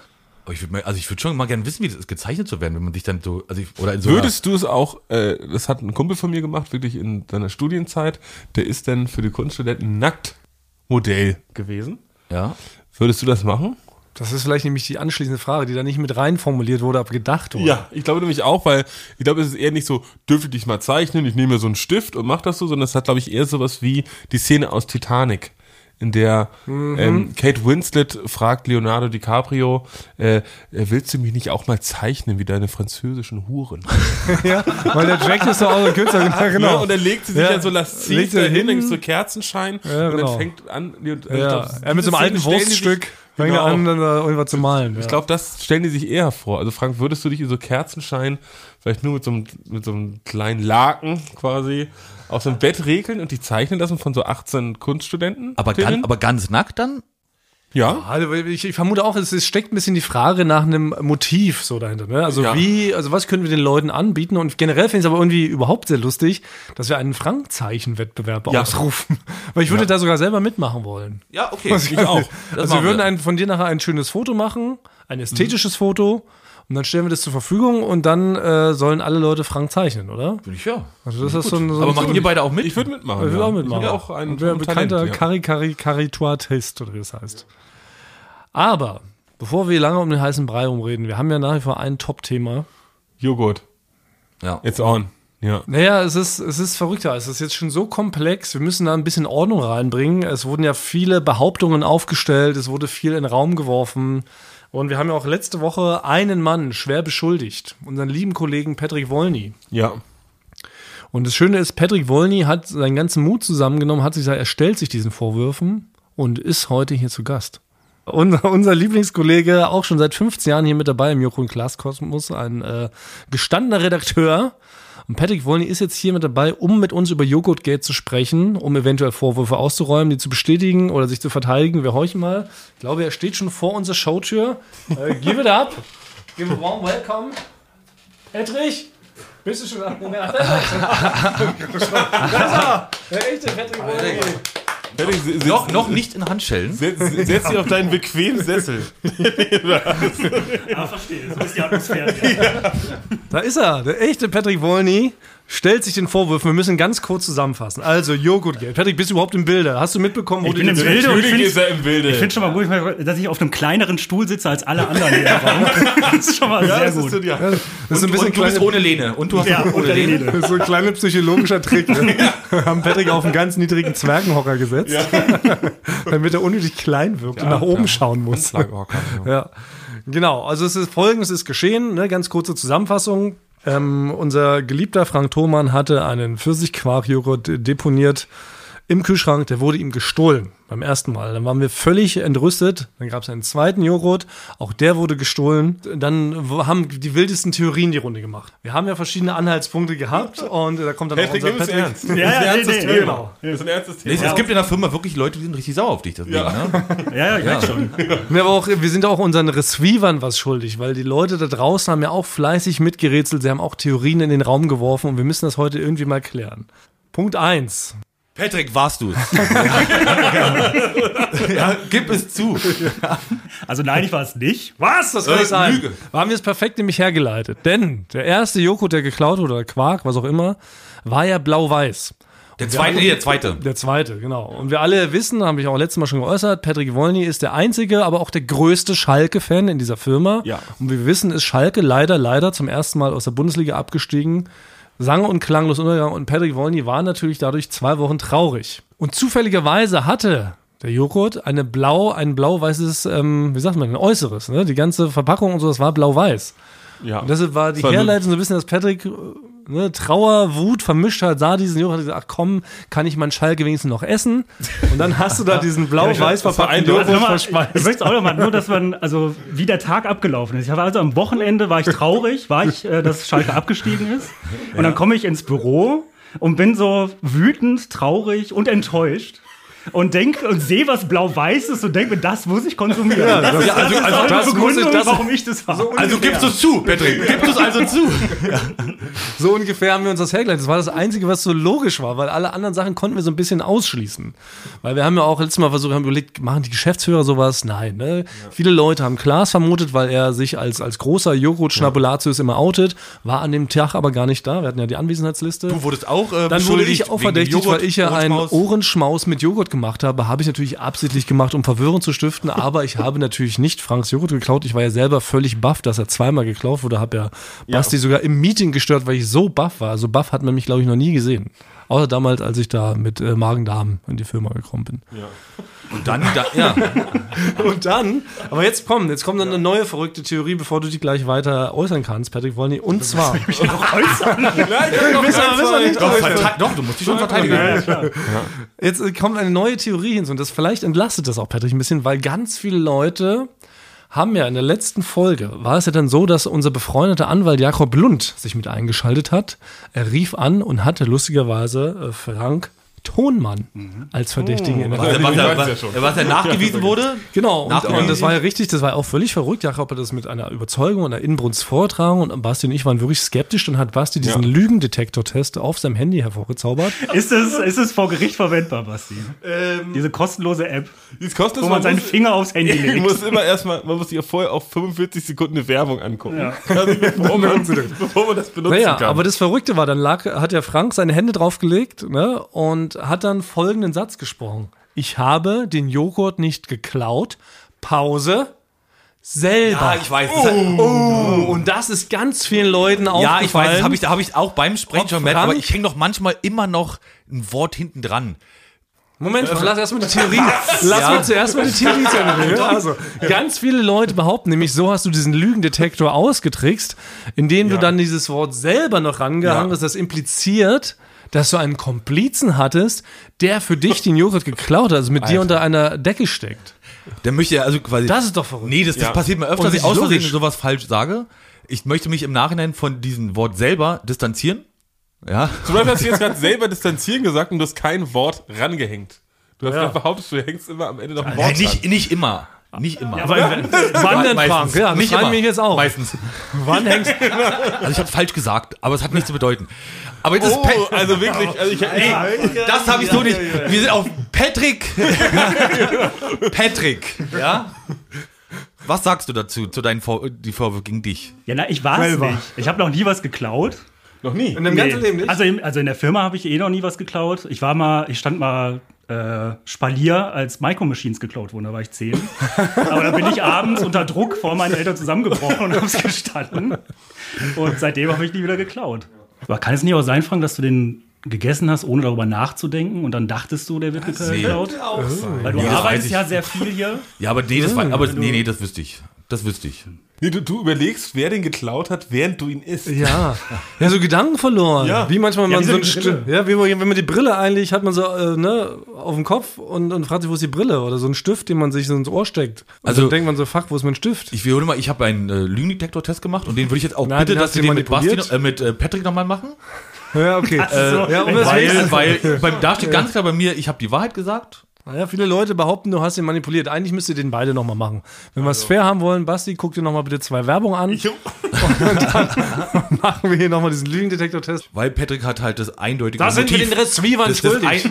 Aber ich würde also ich würde schon mal gern wissen, wie das ist, gezeichnet zu werden, wenn man sich dann so, also ich, oder in so Würdest du es auch, äh, das hat ein Kumpel von mir gemacht, wirklich in seiner Studienzeit, der ist dann für die Kunststudenten Nacktmodell gewesen. einer, ja. Würdest du das machen? Das ist vielleicht nämlich die anschließende Frage, die da nicht mit rein formuliert wurde, aber gedacht wurde. Ja, ich glaube nämlich auch, weil ich glaube, es ist eher nicht so, dürfte ich dich mal zeichnen, ich nehme mir so einen Stift und mach das so, sondern es hat, glaube ich, eher sowas wie die Szene aus Titanic, in der ähm, Kate Winslet fragt Leonardo DiCaprio, äh, äh, willst du mich nicht auch mal zeichnen wie deine französischen Huren? ja, weil der Jack ist doch auch so ein Künstler, genau. Ja, genau. und dann legt sie sich Ja. ja, so lasziv dahin, hin. so Kerzenschein Ja, und genau. dann fängt an, und, äh, ja. glaub, er mit so einem alten Wurststück sich- fängt er Genau. an, dann da irgendwas zu malen. Ich glaube, das stellen die sich eher vor. Also Frank, würdest du dich in so Kerzenschein vielleicht nur mit so einem, mit so einem kleinen Laken quasi auf so ein Bett regeln und die zeichnen lassen von so 18 Kunststudenten? Aber, ganz, aber ganz nackt dann? Ja. Also ich, ich vermute auch, es, es steckt ein bisschen die Frage nach einem Motiv so dahinter. Ne? Also Ja. wie, also was können wir den Leuten anbieten? Und generell finde ich es aber irgendwie überhaupt sehr lustig, dass wir einen Frankzeichen-Wettbewerb Ja. ausrufen. Weil ich würde da sogar selber mitmachen wollen. Ja, okay. Was ich auch. Das Also wir würden ein, von dir nachher ein schönes Foto machen, ein ästhetisches Foto. Und dann stellen wir das zur Verfügung und dann äh, sollen alle Leute Frank zeichnen, oder? Bin ich ja. Also das ist so ein, so Aber machen ihr beide auch mit? Ich würde mitmachen. ich will ja. auch mitmachen. Ich bin auch ein, und wer ein bekannter Talent, ja. Oder wie das heißt. Aber bevor wir lange um den heißen Brei rumreden, wir haben ja nach wie vor ein Top-Thema. Joghurt. Ja. It's on. Ja. Naja, es ist, es ist verrückter. Es ist jetzt schon so komplex. Wir müssen da ein bisschen Ordnung reinbringen. Es wurden ja viele Behauptungen aufgestellt. Es wurde viel in den Raum geworfen. Und wir haben ja auch letzte Woche einen Mann schwer beschuldigt. Unseren lieben Kollegen Patrick Wolny. Ja. Und das Schöne ist, Patrick Wolny hat seinen ganzen Mut zusammengenommen, hat sich gesagt, er stellt sich diesen Vorwürfen und ist heute hier zu Gast. Unser, unser Lieblingskollege, auch schon seit 15 Jahren hier mit dabei im Joko und Klaas Kosmos, ein äh, gestandener Redakteur. Und Patrick Wolny ist jetzt hier mit dabei, um mit uns über Joghurtgate zu sprechen, um eventuell Vorwürfe auszuräumen, die zu bestätigen oder sich zu verteidigen. Wir horchen mal. Ich glaube, er steht schon vor unserer Showtür. Äh, give it up. Give a warm welcome. Patrick, bist du schon da? Ja, da ist er. Der echte Patrick Wolny. Fertig, se- se- Noch, noch nicht in Handschellen. Setz, setz dich auf deinen bequemen Sessel. Ja, verstehe. So ist die Atmosphäre. Da ist er, der echte Patrick Wolny. Stellt sich den Vorwürfen. Wir müssen ganz kurz zusammenfassen. Also, Joghurtgate. Patrick, bist du überhaupt im Bilde? Hast du mitbekommen, wo Ich du bin im Bilde und Natürlich ich ist er im Bilde. finde schon mal gut, dass ich auf einem kleineren Stuhl sitze als alle anderen hier im Raum. Das ist schon mal ja, sehr gut. ist so, ja. Das ist ein bisschen Und du bist ohne Lehne. Und du hast ja, ohne Lehne. Lehne. das ist so ein kleiner psychologischer Trick. Ne? Wir haben Patrick auf einen ganz niedrigen Zwergenhocker gesetzt, damit er unnötig klein wirkt und nach oben schauen muss. Ja. Ja, genau. Also es ist folgendes ist geschehen, ne? ganz kurze Zusammenfassung. Ähm, unser geliebter Frank Thoman hatte einen Pfirsichquark-Joghurt deponiert im Kühlschrank. Der wurde ihm gestohlen beim ersten Mal. Dann waren wir völlig entrüstet. Dann gab es einen zweiten Joghurt. Auch der wurde gestohlen. Dann haben die wildesten Theorien die Runde gemacht. Wir haben ja verschiedene Anhaltspunkte gehabt und da kommt dann Patrick, auch unser es ernst. Ja, ja, das ist ein nee, ernstes nee, Thema. genau. Das ist ein ernstes Nee, Thema. es gibt in der Firma wirklich Leute, die sind richtig sauer auf dich. Deswegen, Ja. ne? Ja, ja, ich merke schon. Ja, aber auch, wir sind auch unseren Receivern was schuldig, weil die Leute da draußen haben ja auch fleißig mitgerätselt, sie haben auch Theorien in den Raum geworfen und wir müssen das heute irgendwie mal klären. Punkt eins. Patrick, warst du es? ja, gib es zu. Also nein, ich war es nicht. Was? Das kann Äh, sein. Lüge. Da haben wir es perfekt nämlich hergeleitet. Denn der erste Joghurt, der geklaut wurde, oder Quark, was auch immer, war ja blau-weiß. Der zweite, nee, der zweite. Der zweite, genau. Und wir alle wissen, habe ich auch letztes Mal schon geäußert, Patrick Wolny ist der einzige, aber auch der größte Schalke-Fan in dieser Firma. Ja. Und wie wir wissen, ist Schalke leider, leider zum ersten Mal aus der Bundesliga abgestiegen. Sang- und klanglos Untergang. Und Patrick Wolny war natürlich dadurch zwei Wochen traurig. Und zufälligerweise hatte der Joghurt eine blau, ein blau-weißes, ähm, wie sagt man, ein äußeres. Ne? Die ganze Verpackung und so, das war blau-weiß. Ja. Und deshalb war die Herleitung so ein bisschen, dass Patrick äh, ne, Trauer, Wut vermischt hat, sah diesen Joghurt und hat gesagt, ach komm, kann ich meinen Schalke wenigstens noch essen? Und dann hast du da diesen blau-weiß verpackten Joghurt Also nochmal, ich verspeist. möchte auch nochmal, nur, dass man, also wie der Tag abgelaufen ist. Ich habe also am Wochenende war ich traurig, war ich, äh, dass Schalke abgestiegen ist. Und dann komme ich ins Büro und bin so wütend, traurig und enttäuscht. Und denk und sehe was blau-weiß ist und denke mir, das muss ich konsumieren. Ja, das, ist, ja, also- das ist also auch das muss ich- das- warum ich das habe. Also gibst du es zu, Patrick. Gibst du es also zu. So ungefähr haben wir uns das hergeleitet. Das war das Einzige, was so logisch war, weil alle anderen Sachen konnten wir so ein bisschen ausschließen. Weil wir haben ja auch letztes Mal versucht, haben überlegt, machen die Geschäftsführer sowas? Nein. Ne? Viele Leute haben Klaas vermutet, weil er sich als, als großer Joghurt-Schnabulatius immer outet, war an dem Tag aber gar nicht da. Wir hatten ja die Anwesenheitsliste. Du wurdest auch äh, Dann wurde ich auch verdächtigt, Joghurt, weil ich ja einen Ohrenschmaus. Ohrenschmaus mit Joghurt gemacht habe. Habe ich natürlich absichtlich gemacht, um Verwirrung zu stiften. Aber ich habe natürlich nicht Franks Joghurt geklaut. Ich war ja selber völlig baff, dass er zweimal geklaut wurde. Habe ja Basti sogar im Meeting gestört, weil ich so baff war. So baff hat man mich, glaube ich, noch nie gesehen. Außer damals, als ich da mit äh, Magen-Darm in die Firma gekommen bin. Und dann, da, ja. Und dann, aber jetzt kommt, jetzt kommt dann eine neue verrückte Theorie, bevor du die gleich weiter äußern kannst, Patrick Wolny. Und zwar. Doch, verte- doch, du musst dich schon verteidigen. Jetzt äh, kommt eine neue Theorie hinzu und das vielleicht entlastet das auch Patrick ein bisschen, weil ganz viele Leute haben ja in der letzten Folge, war es ja dann so, dass unser befreundeter Anwalt Jakob Lund sich mit eingeschaltet hat. Er rief an und hatte lustigerweise äh, Frank Tonmann als Verdächtigen in der Was, was, weiß was, ja schon. was er nachgewiesen wurde. Genau, und, Nachgewiesen. und das war ja richtig, das war ja auch völlig verrückt. Jakob hat das mit einer Überzeugung und einer Inbrunst vortragen und Basti und ich waren wirklich skeptisch. Dann hat Basti diesen Ja. Lügendetektor-Test auf seinem Handy hervorgezaubert. Ist es, ist es vor Gericht verwendbar, Basti? Ähm, Diese kostenlose App, Die ist kostenlos, wo man seinen muss- Finger aufs Handy Ich legt. muss immer erstmal, man muss sich ja vorher auf 45 Sekunden eine Werbung angucken. Ja. Also bevor, man, bevor man das benutzen Naja, kann. aber das Verrückte war, dann lag, hat der Frank seine Hände draufgelegt ne, und hat dann folgenden Satz gesprochen. Ich habe den Joghurt nicht geklaut. Pause. Selber. Ja, ich weiß. Oh, und das ist ganz vielen Leuten aufgefallen. Ja, ich weiß, habe ich, da habe ich auch beim Sprechen schon gemerkt, aber ich hänge doch manchmal immer noch ein Wort hinten dran. Moment, lass erstmal die Theorie. Lass Ja. mal zuerst mal die Theorie zu Ende. Also, ganz viele Leute behaupten nämlich, so hast du diesen Lügendetektor ausgetrickst, indem du dann dieses Wort selber noch rangehangen Ja. hast. Das impliziert, dass du einen Komplizen hattest, der für dich den Joghurt geklaut hat, also mit dir unter einer Decke steckt. Der möchte ja also quasi. Das ist doch verrückt. Nee, das, das Ja. passiert mir öfter, dass ich aus Versehen sowas falsch sage. Ich möchte mich im Nachhinein von diesem Wort selber distanzieren. Ja. Zum Beispiel hast du jetzt gerade selber distanzieren gesagt und du hast kein Wort rangehängt. Du hast Ja. gerade behauptet, du hängst immer am Ende noch ein Ja, Wort dran. nicht, nicht immer. Nicht immer. Aber Wann denn, Meistens. Frank? Ja, nicht immer. mich jetzt auch. Meistens. Wann hängst Also ich habe falsch gesagt, aber es hat nichts zu bedeuten. Aber jetzt ist Oh, Pat also wirklich, also ich, das habe ich so nicht. Wir sind auf Patrick. Patrick, ja? Was sagst du dazu, zu deinen Vor die Vorwürfe gegen dich? Ja, na, ich war es Selber. nicht. Ich habe noch nie was geklaut. noch nie. in deinem ganzen Leben nicht? Also, in, also in der Firma habe ich eh noch nie was geklaut. Ich war mal, ich stand mal äh, Spalier, als Micro Machines geklaut wurden, da war ich zehn. Aber da bin ich abends unter Druck vor meinen Eltern zusammengebrochen und habe es gestanden. Und seitdem habe ich nie wieder geklaut. Aber kann es nicht auch sein, Frank, dass du den gegessen hast, ohne darüber nachzudenken und dann dachtest du, der wird geklaut? Weil du Nee, arbeitest ja sehr viel hier. Ja, aber nee, das war, aber nee, nee, das wüsste ich. Das wüsste ich. Nee, du, du überlegst, wer den geklaut hat, während du ihn isst. Ja, ja, so Gedanken verloren. Ja. Wie manchmal Ja, man so ein ja, wie wenn man die Brille eigentlich hat man so äh, ne, auf dem Kopf und, und fragt sich, wo ist die Brille? Oder so ein Stift, den man sich so ins Ohr steckt. Und Also- dann denkt man so, fuck, wo ist mein Stift? Ich wiederhole mal, ich habe einen äh, Lügendetektor-Test gemacht und den würde ich jetzt auch Na, bitte, den dass wir du den mit Basti, äh, mit äh, Patrick nochmal machen. Ja, okay. so, ja, um Weil, weil, weil beim, da steht ganz klar bei mir, ich habe die Wahrheit gesagt. Ja, viele Leute behaupten, du hast ihn manipuliert. Eigentlich müsst ihr den beide nochmal machen. Wenn wir es fair haben wollen, Basti, guck dir nochmal bitte zwei Werbungen an. Und dann machen wir hier nochmal diesen Lügendetektor-Test. Weil Patrick hat halt das eindeutige Da sind wir den das, das schuldig.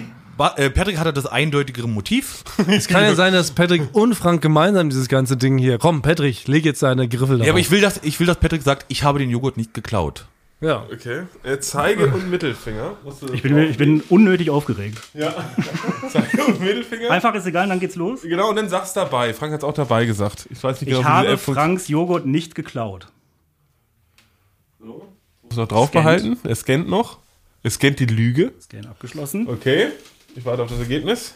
äh, Patrick hat halt das eindeutigere Motiv. Es kann ja sein, dass Patrick und Frank gemeinsam dieses ganze Ding hier. Komm, Patrick, leg jetzt deine Griffel da. Ja, aber ich will, dass, ich will, dass Patrick sagt, ich habe den Joghurt nicht geklaut. Ja. Okay. Äh, Zeige und Mittelfinger. Ich bin, ich bin unnötig aufgeregt. ja. Zeige und Mittelfinger. Einfach ist egal, dann geht's los. Genau, und dann sag's dabei. Frank hat's auch dabei gesagt. Ich weiß nicht genau, Ich habe. Franks Joghurt nicht geklaut. Muss noch drauf Scannt. behalten. Er scannt noch. Er scannt die Lüge. Scan abgeschlossen. Okay. Ich warte auf das Ergebnis.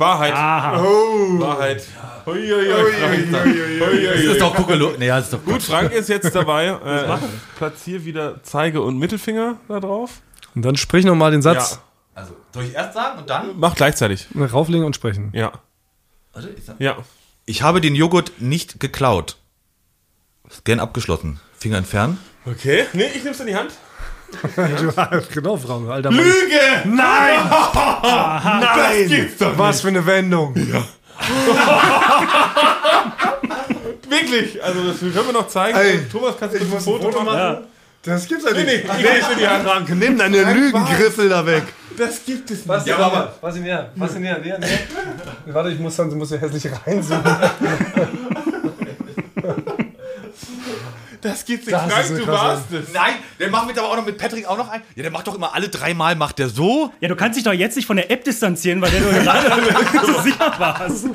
Wahrheit. Aha. Wahrheit. Hui, hui, Frank. Hui, hui, Das ist doch Kokolor. Nee, das ist doch Gut, Frank ist jetzt dabei. Äh, platzier wieder Zeige und Mittelfinger da drauf. Und dann sprich nochmal den Satz. Also, soll ich erst sagen und dann? Mach gleichzeitig. Rauflegen und sprechen. Ja. Warte, ich, sag- Ja. ich habe den Joghurt nicht geklaut. Scan abgeschlossen. Finger entfernen. Okay. Nee, ich nehm's in die Hand. Genau, Frank, alter Mann. Lüge! Nein! Das gibt's doch Was für eine Wendung. Wirklich, also das können wir noch zeigen. Ey, Thomas, kannst du ich ein Foto, Foto machen? Ja. Das gibt's ja Nee, nee, nicht. ich in die Hand. Frank, nimm deine Lügengriffel da weg. Das gibt es nicht. Was ja, aber was in näher? Was in näher? Näher, näher. Warte, ich muss dann muss ja hässlich reinzoomen. Das gibt's nicht. Das ist Frank, eine du warst es. Nein, der macht mit aber auch noch mit Patrick auch noch ein. Ja, der macht doch immer alle dreimal macht der so. Ja, du kannst dich doch jetzt nicht von der App distanzieren, weil der du gerade so sicher warst.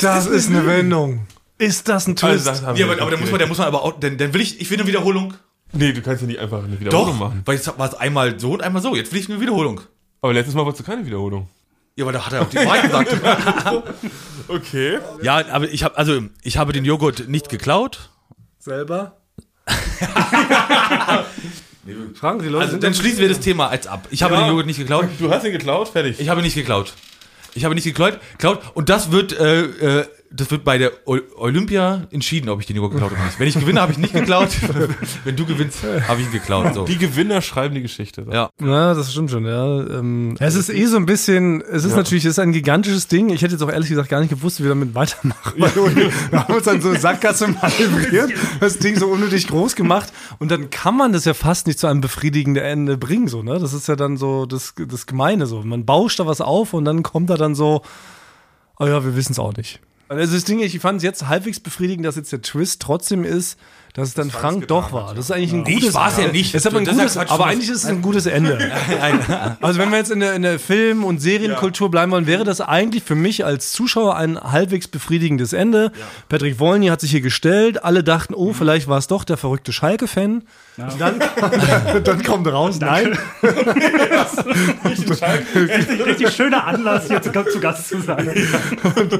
Das ist eine Wendung. Ist das ein Also, Twist? das haben Ja, wir aber, aber der nicht muss man, der muss man aber auch, denn, dann will ich, ich will eine Wiederholung. Nee, du kannst ja nicht einfach eine Wiederholung Doch, machen. weil jetzt war es einmal so und einmal so. Jetzt will ich eine Wiederholung. Aber letztes Mal wolltest du keine Wiederholung. Ja, aber da hat er auch die Wahrheit gesagt. Okay. ja, aber ich habe also ich habe den Joghurt nicht geklaut. Selber? Frank, die Leute Also dann schließen wir das Thema als ab. Ich habe Ja. den Joghurt nicht geklaut. Du hast ihn geklaut, fertig. Ich habe nicht geklaut. Ich habe nicht geklaut. Geklaut. Und das wird, äh, äh, das wird bei der Olympia entschieden, ob ich den Joghurt geklaut habe oder nicht. Wenn ich gewinne, habe ich nicht geklaut. Wenn du gewinnst, habe ich ihn geklaut. So. Die Gewinner schreiben die Geschichte. Ja. Ja, das stimmt schon, ja. Ähm, es ist eh so ein bisschen, es ist natürlich, es ist ein gigantisches Ding. Ich hätte jetzt auch ehrlich gesagt gar nicht gewusst, wie wir damit weitermachen. Weil wir haben uns dann so Sackgasse manövriert, das Ding so unnötig groß gemacht und dann kann man das ja fast nicht zu einem befriedigenden Ende bringen, so, ne? Das ist ja dann so das, das Gemeine so. Man bauscht da was auf und dann kommt da dann so, oh ja, wir wissen es auch nicht. Also das Ding, ich fand es jetzt halbwegs befriedigend, dass jetzt der Twist trotzdem ist, dass es dann Frank doch war. Das ist eigentlich ein Ich gutes war's ja nicht. Es ist aber ein Das ja gutes, aber eigentlich ist es ein gutes Ende. Also wenn wir jetzt in der, in der Film- und Serienkultur bleiben wollen, wäre das eigentlich für mich als Zuschauer ein halbwegs befriedigendes Ende. Patrick Wolny hat sich hier gestellt, alle dachten, oh, vielleicht war es doch der verrückte Schalke-Fan. Dann, dann kommt raus, nein. Richtig, richtig schöner Anlass, hier zu, zu Gast zu sein.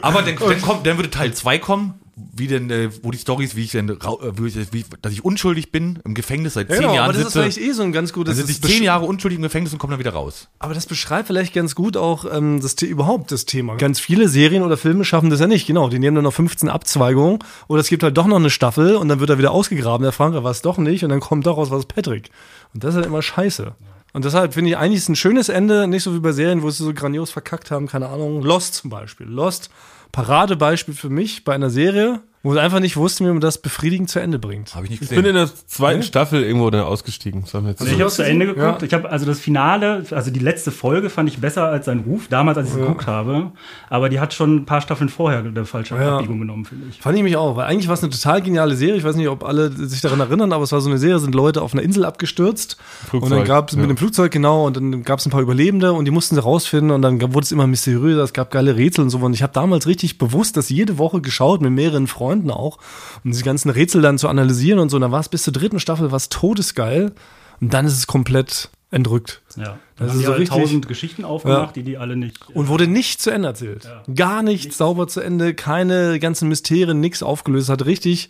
Aber dann, dann, kommt, dann würde Teil 2 kommen, wie denn, äh, wo die Storys, wie ich denn, äh, wie, ich- wie, dass ich unschuldig bin, im Gefängnis seit zehn Genau, Jahren aber das ist sitze. vielleicht eh so ein ganz gutes Dann sitze ich zehn Jahre unschuldig im Gefängnis und komme dann wieder raus. Aber das beschreibt vielleicht ganz gut auch ähm, das überhaupt das Thema. Ganz viele Serien oder Filme schaffen das ja nicht. Genau, die nehmen dann noch 15 Abzweigungen oder es gibt halt doch noch eine Staffel und dann wird er wieder ausgegraben. Der Frank war es doch nicht und dann kommt daraus was Patrick. Und das ist halt immer scheiße. Und deshalb finde ich eigentlich ist ein schönes Ende, nicht so wie bei Serien, wo sie so grandios verkackt haben, keine Ahnung. Lost zum Beispiel. Lost, Paradebeispiel für mich bei einer Serie, wo sie einfach nicht wussten, wie man das befriedigend zu Ende bringt. Habe ich nicht Ich bin in gesehen. der zweiten Staffel irgendwo dann ausgestiegen. Das haben wir jetzt Ich habe zu Ende geguckt. Ja. Ich habe also das Finale, also die letzte Folge fand ich besser als sein Ruf, damals, als ich sie geguckt habe. Aber die hat schon ein paar Staffeln vorher eine falsche Ja. Abbiegung genommen, finde ich. Fand ich mich auch, weil eigentlich war es eine total geniale Serie. Ich weiß nicht, ob alle sich daran erinnern, aber es war so eine Serie, sind Leute auf einer Insel abgestürzt. Flugzeug, und dann gab es ja. mit dem Flugzeug, genau, und dann gab es ein paar Überlebende und die mussten sie rausfinden und dann wurde es immer mysteriöser, es gab geile Rätsel und so. Und ich habe damals richtig bewusst das jede Woche geschaut, mit mehreren Freunden auch, um diese ganzen Rätsel dann zu analysieren und so. Und dann war es bis zur dritten Staffel was todesgeil. Und dann ist es komplett entrückt. Ja. Das Dann ist haben die so halt richtig- tausend Geschichten aufgemacht, die die alle nicht. Und wurde nicht zu Ende erzählt. Gar nicht sauber zu Ende, keine ganzen Mysterien, nichts aufgelöst. Hat richtig,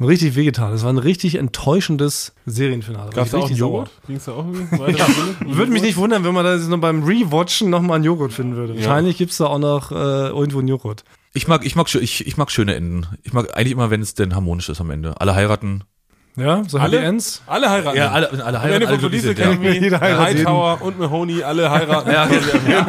richtig wehgetan. Es war ein richtig enttäuschendes Serienfinale. Gab es War auch richtig Joghurt? Ging es da auch sauer. Würde mich nicht wundern, wenn man da jetzt noch beim Rewatchen nochmal einen Joghurt finden würde. Wahrscheinlich gibt's da auch noch äh, irgendwo einen Joghurt. Ich mag, ich mag, ich, ich mag schöne Enden. Ich mag eigentlich immer, wenn es denn harmonisch ist am Ende. Alle heiraten. Ja, so Alle? Ends. Alle heiraten. Ja, alle, alle heiraten. Alle von sind, ja. Jeder heiratet Hightower und Mahoney, alle heiraten. Ja,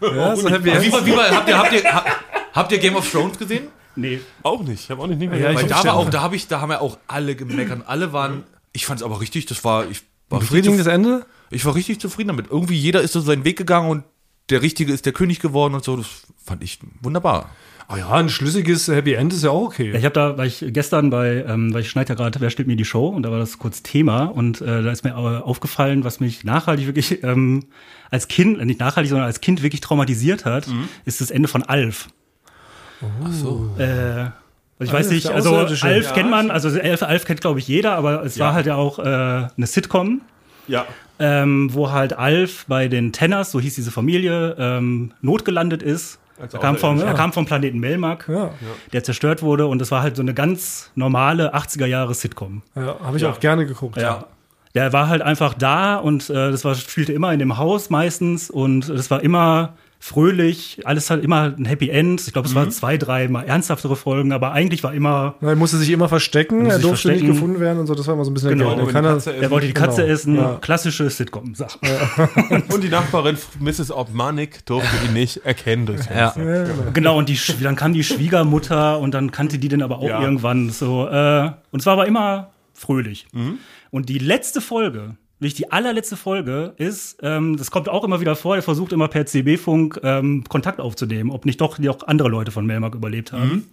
Ja, so Happy wie, wie war, habt, ihr, habt, ihr, ha- habt ihr Game of Thrones gesehen? Nee. Auch nicht. Ich habe auch nicht, nicht mehr Ja, ich Weil da war auch, da habe ich, da haben ja auch alle gemeckert. Alle waren, ich fand es aber richtig, das war, ich war richtig, Befriedigendes Ende? ich war richtig zufrieden damit. Irgendwie jeder ist so seinen Weg gegangen und der Richtige ist der König geworden und so. Das fand ich wunderbar. Ah ja, ein schlüssiges Happy End ist ja auch okay. Ich habe da, weil ich gestern bei, ähm, weil ich schneide ja gerade, wer stellt mir die Show und da war das kurz Thema und äh, da ist mir aufgefallen, was mich nachhaltig wirklich ähm, als Kind, äh, nicht nachhaltig, sondern als Kind wirklich traumatisiert hat, Mhm. ist das Ende von Alf. Ach so. Äh, also ich Ah, weiß nicht, also. Alf Ja, kennt man, also Alf, Alf kennt glaube ich jeder, aber es war halt ja auch äh, eine Sitcom, Ja. Ähm, wo halt Alf bei den Tenners, so hieß diese Familie, ähm, notgelandet ist. Er kam, vom, Außerirdischer. er kam vom Planeten Melmark, Ja, der zerstört wurde und das war halt so eine ganz normale 80er Jahre Sitcom. ja habe ich auch gerne geguckt. Ja. Der war halt einfach da und äh, das war, spielte immer in dem Haus meistens und das war immer fröhlich, alles hat immer ein Happy End. Ich glaube, es Mhm. waren zwei, drei mal ernsthaftere Folgen, aber eigentlich war immer, Er musste sich immer verstecken, er sich durfte nicht verstecken. gefunden werden und so, das war immer so ein bisschen Genau. der Katze er wollte die Katze Genau. essen, Ja. klassische Sitcom-Sache. Und die Nachbarin Mrs. Obmanik durfte ihn nicht erkennen durchs Ja. Fenster. Genau, und die, dann kam die Schwiegermutter und dann kannte die den aber auch Ja. irgendwann so. Äh, und es war aber immer fröhlich. Mhm. Und die letzte Folge, wirklich die allerletzte Folge, ist, ähm, das kommt auch immer wieder vor, er versucht immer per CB-Funk ähm, Kontakt aufzunehmen, ob nicht doch auch andere Leute von Melmark überlebt haben. Mhm.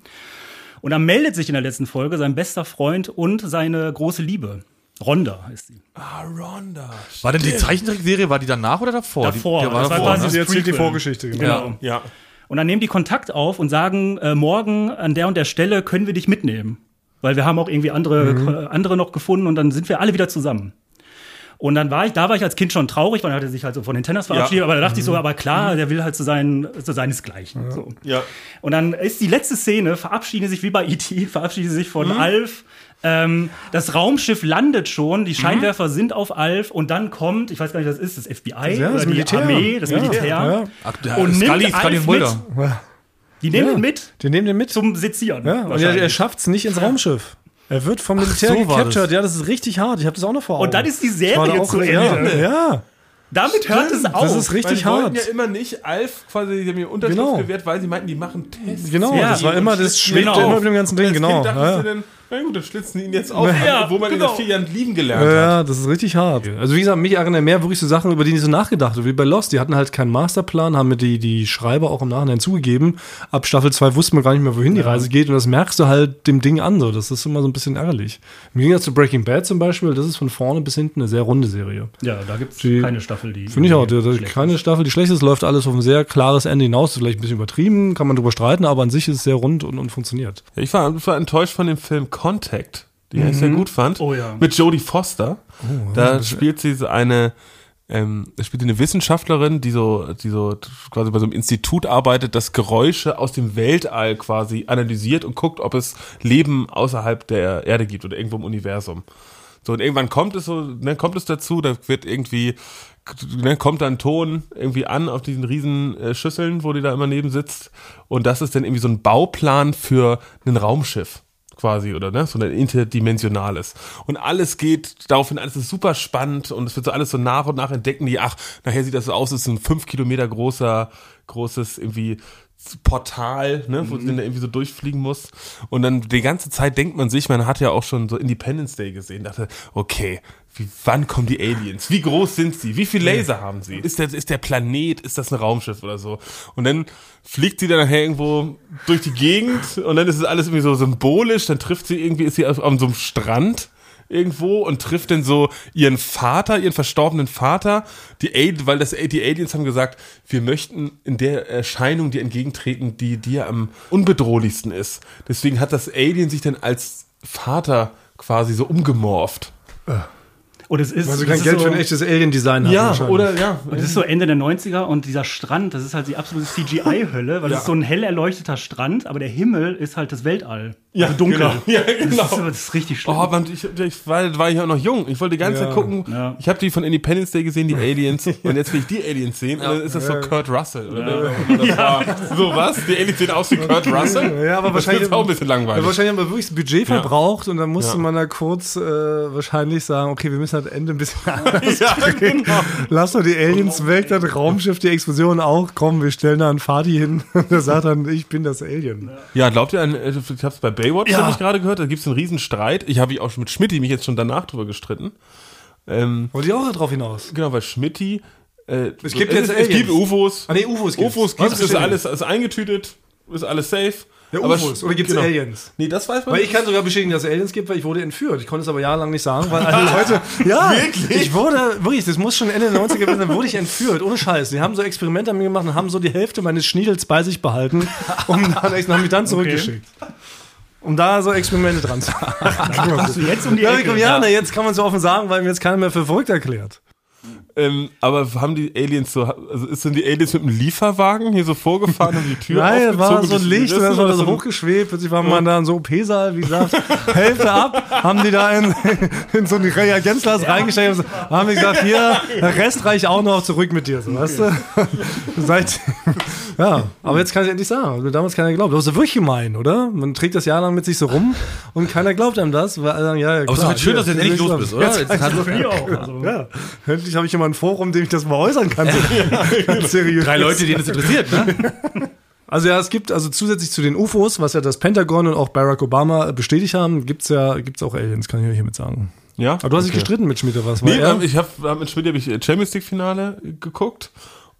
Und dann meldet sich in der letzten Folge sein bester Freund und seine große Liebe. Ronda ist sie. Ah, Rhonda. War denn die Zeichentrickserie, war die danach oder davor? Davor, Die, die war das war davor, quasi ne? Erzählt die. Vorgeschichte, genau. Genau. Ja. Und dann nehmen die Kontakt auf und sagen, äh, morgen an der und der Stelle können wir dich mitnehmen. Weil wir haben auch irgendwie andere, äh, andere noch gefunden und dann sind wir alle wieder zusammen. Und dann war ich, da war ich als Kind schon traurig, weil er hatte sich halt so von den Tennis verabschiedet, aber da dachte ich so, aber klar, der will halt zu sein, zu seinesgleichen. So. Ja. Und dann ist die letzte Szene, verabschieden sich wie bei E.T., verabschieden sich von Alf. Ähm, das Raumschiff landet schon, die Scheinwerfer sind auf Alf und dann kommt, ich weiß gar nicht, was das ist, das FBI Ja, das oder die Militär. Armee, das Ja, Militär. ja. Und nimmt Scully, Scully Alf Mulder. Die nehmen Ja. ihn mit Die nehmen den mit. zum Sezieren. ja, und er, er schafft es nicht ins Raumschiff. Er wird vom Militär so war gecaptured. Ja, das ist richtig hart. Ich habe das auch noch vor Augen. Und dann ist die Serie auch, zu ja, Ende. ja, Damit hört es auf. das ist Weil richtig die wollten hart. ja immer nicht Alf quasi, die haben mir Unterschrift Genau. gewährt, weil sie meinten, die machen Tests. Genau, Ja, das war immer, das schlitzen schwebt genau. immer mit dem ganzen Ding, genau. Kind Ja. du dann, na gut, dann schlitzen die ihn jetzt auf, Ja, wo man ihn genau. nach vier Jahren lieben gelernt Ja, hat. ja, das ist richtig hart. Also wie gesagt, mich erinnern mehr wirklich so Sachen, über die nicht so nachgedacht wird, wie bei Lost. Die hatten halt keinen Masterplan, haben mir die, die Schreiber auch im Nachhinein zugegeben. Ab Staffel 2 wussten wir gar nicht mehr, wohin die Reise geht. Und das merkst du halt dem Ding an. So. Das ist immer so ein bisschen ärgerlich. Im Gegensatz zu Breaking Bad zum Beispiel, das ist von vorne bis hinten eine sehr runde Serie. Ja, da gibt es keine Staffel, die. Finde ich auch. Die, die, schlecht keine ist. Staffel, die schlecht ist, läuft alles auf ein sehr klares Ende hinaus. Ist vielleicht ein bisschen übertrieben, kann man drüber streiten, aber an sich ist es sehr rund und, und funktioniert. Ich war, ich war enttäuscht von dem Film Contact, den ich sehr gut fand. Oh ja. Mit Jodie Foster. da spielt sie so eine, ähm, spielt eine Wissenschaftlerin, die so, die so quasi bei so einem Institut arbeitet, das Geräusche aus dem Weltall quasi analysiert und guckt, ob es Leben außerhalb der Erde gibt oder irgendwo im Universum. So, und irgendwann kommt es so, ne, kommt es dazu, da wird irgendwie, ne, kommt dann Ton irgendwie an auf diesen riesen äh, Schüsseln, wo die da immer neben sitzt. Und das ist dann irgendwie so ein Bauplan für ein Raumschiff quasi, oder ne, so ein interdimensionales. Und alles geht daraufhin, alles ist super spannend und es wird so alles so nach und nach entdecken die, ach, nachher sieht das so aus, es ist ein fünf Kilometer großer, großes irgendwie Portal, ne, wo sie dann irgendwie so durchfliegen muss. Und dann die ganze Zeit denkt man sich, man hat ja auch schon so Independence Day gesehen, dachte, okay, wie, wann kommen die Aliens? Wie groß sind sie? Wie viel Laser haben sie? Ist der, ist der Planet, ist das ein Raumschiff oder so? Und dann fliegt sie dann nachher irgendwo durch die Gegend und dann ist es alles irgendwie so symbolisch, dann trifft sie irgendwie, ist sie auf, auf so einem Strand irgendwo und trifft dann so ihren Vater, ihren verstorbenen Vater. Die, A weil das, die Aliens haben gesagt, wir möchten in der Erscheinung dir entgegentreten, die dir am unbedrohlichsten ist. Deswegen hat das Alien sich dann als Vater quasi so umgemorpht. Und es ist, Weil sie kein Geld so, für ein echtes Alien-Design haben. wahrscheinlich. oder ja. Und es ist so Ende der 90er und dieser Strand, das ist halt die absolute CGI-Hölle, weil es Ja. ist so ein hell erleuchteter Strand, aber der Himmel ist halt das Weltall. Ja, also dunkel. genau. Ja, genau. Das, ist, das ist richtig schlimm. Oh, Mann, ich, ich war, war ich auch noch jung. Ich wollte die ganze Ja. Zeit gucken. Ja. Ich habe die von Independence Day gesehen, die Aliens. und jetzt will ich die Aliens sehen. Und dann ist das so Kurt Russell. Oder? War so was? Die Aliens sehen aus wie Kurt Russell? Ja, aber Das wahrscheinlich auch ein bisschen Ja, langweilig. wahrscheinlich haben wir wirklich das Budget verbraucht und dann musste Ja. man da kurz äh, wahrscheinlich sagen, okay, wir müssen das Ende ein bisschen anders Ja, genau. Lass doch die Aliens weg, das Raumschiff, die Explosion auch. Komm, wir stellen da einen Fadi hin. Der sagt dann, ich bin das Alien. Ja, glaubt ihr an, äh, ich hab's bei Baywatch, Ja. hab ich gerade gehört, da gibt's einen riesen Streit. Ich habe ich auch schon mit Schmidti mich jetzt schon danach drüber gestritten. Ähm, Wollt ihr auch drauf hinaus? genau, weil Schmidti äh, Es gibt jetzt es, es gibt. UFOs. Ah, nee, UFOs gibt's. UFOs Was gibt es, ist ich. alles ist eingetütet, ist alles safe. Ja, Aber UFOs. Oder gibt's genau. Aliens? Nee, das weiß man Weil ich kann sogar bestätigen, dass es Aliens gibt, weil ich wurde entführt. Ich konnte es aber jahrelang nicht sagen, weil alle Leute. Ja, Wirklich? ich wurde, wirklich, das muss schon Ende der 90er gewesen sein, wurde ich entführt. Ohne Scheiß. Die haben so Experimente an mir gemacht und haben so die Hälfte meines Schniedels bei sich behalten und dann, haben mich dann zurückgeschickt. Um da so Experimente dran zu du jetzt um die Ja, Ecke? komm, ja, na, jetzt kann man so offen sagen, weil mir jetzt keiner mehr für verrückt erklärt. Ähm, aber haben die Aliens so, also sind die Aliens mit einem Lieferwagen hier so vorgefahren und die Tür Nein, aufgezogen? war so ein Licht und dann war das hochgeschwebt. Plötzlich war man da in so OP-Saal, wie gesagt, Hälfte ab, haben die da in, in so ein Reagenzglas reingestellt und haben die gesagt, hier, der Rest reicht auch noch, zurück mit dir, so, weißt du? Seit, ja, aber jetzt kann ich endlich sagen, hat mir damals keiner geglaubt. Das ist wirklich gemein, oder? Man trägt das Jahr lang mit sich so rum und keiner glaubt einem das, weil ja, ja, Aber es ist klar, halt schön, hier, dass du jetzt endlich los bist, oder? Jetzt kannst du Mir auch. Also, Ja, endlich habe ich immer ein Forum, dem ich das mal äußern kann. Ganz seriös. drei Leute, denen es interessiert, ne? Also ja, es gibt also zusätzlich zu den UFOs, was ja das Pentagon und auch Barack Obama bestätigt haben, gibt's ja gibt's auch Aliens, kann ich euch hiermit sagen. Ja? Aber du hast dich Okay. gestritten mit Schmidt oder was? War Nee, ähm, ich habe hab mit Schmidt habe ich Champions League Finale geguckt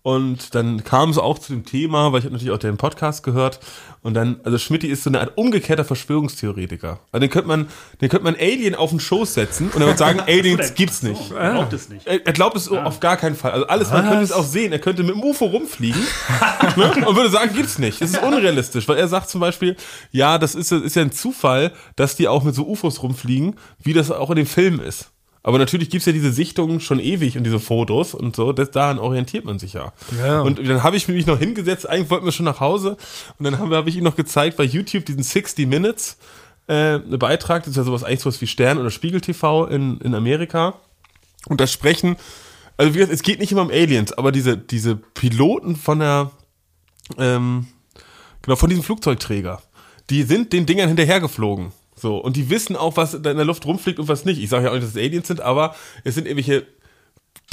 und dann kam es auch zu dem Thema, weil ich habe natürlich auch den Podcast gehört und dann also Schmidt ist so eine Art umgekehrter Verschwörungstheoretiker. Also den könnte man den könnte man Alien auf den Schoß setzen und er würde sagen Aliens gibt's nicht. Er glaubt es nicht. Er, glaubt es auf gar keinen Fall. Also alles, man könnte es auch sehen. Er könnte mit dem UFO rumfliegen ne? und würde sagen, gibt's nicht. Das ist unrealistisch, weil er sagt zum Beispiel, ja, das ist, ist ja ein Zufall, dass die auch mit so UFOs rumfliegen, wie das auch in dem Film ist. Aber natürlich gibt's ja diese Sichtungen schon ewig und diese Fotos und so, das, daran orientiert man sich ja. Ja. Und dann habe ich mich noch hingesetzt, eigentlich wollten wir schon nach Hause und dann habe hab ich ihm noch gezeigt bei YouTube diesen 60 Minutes äh, Beitrag, das ist ja sowas eigentlich sowas wie Stern oder Spiegel TV in, in Amerika. Und da sprechen, also wie gesagt, es geht nicht immer um Aliens, aber diese, diese Piloten von der, ähm, genau, von diesem Flugzeugträger, die sind den Dingern hinterhergeflogen. So, und die wissen auch, was da in der Luft rumfliegt und was nicht. Ich sage ja auch nicht, dass es Aliens sind, aber es sind irgendwelche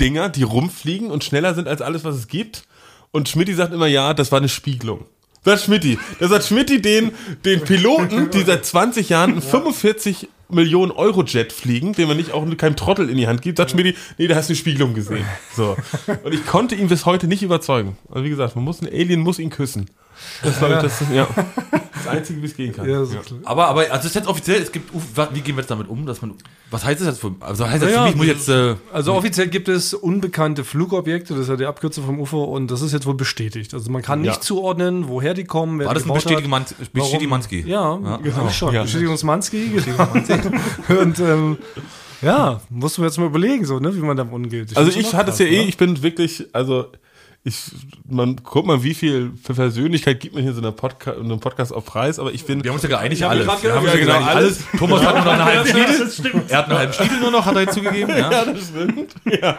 Dinger, die rumfliegen und schneller sind als alles, was es gibt. Und Schmidti sagt immer, ja, das war eine Spiegelung. Das Schmidti. Das hat Schmidti den, den Piloten, die seit 20 Jahren einen 45 Millionen Euro Jet fliegen, den man nicht auch keinem Trottel in die Hand gibt, sagt Schmidti, nee, da hast du eine Spiegelung gesehen. So. Und ich konnte ihn bis heute nicht überzeugen. Also wie gesagt, man muss, ein Alien muss ihn küssen. Das glaube ich, das, ja. das Einzige, wie es gehen kann. ja, so Ja. Aber, aber, also es ist jetzt offiziell, es gibt, wie gehen wir jetzt damit um, dass man, was heißt das jetzt für, also heißt das Naja, für mich, muss ich jetzt, äh, Also offiziell gibt es unbekannte Flugobjekte, das ist ja die Abkürzung vom UFO und das ist jetzt wohl bestätigt. Also man kann Ja. nicht zuordnen, woher die kommen, wer war das ein Warum? Bestätigemanski? Ja, genau. schon. Ja. Bestätigungsmanski. Genau. und ähm, ja, musst du jetzt mal überlegen, so, ne, wie man damit umgeht. Also find's schon ich hatte es ja eh, ne? ich bin wirklich, also ich, man, guck mal, wie viel Persönlichkeit gibt man hier so einer Podcast, in einem Podcast auf Preis, aber ich bin, Wir haben uns ja geeinigt, hab alles. Wir haben uns ja ja, geeinigt, alles. Thomas hat nur noch einen halben stimmt. Er hat einen halben Schniedel nur noch, hat er jetzt zugegeben, ja. ja, das stimmt, ja.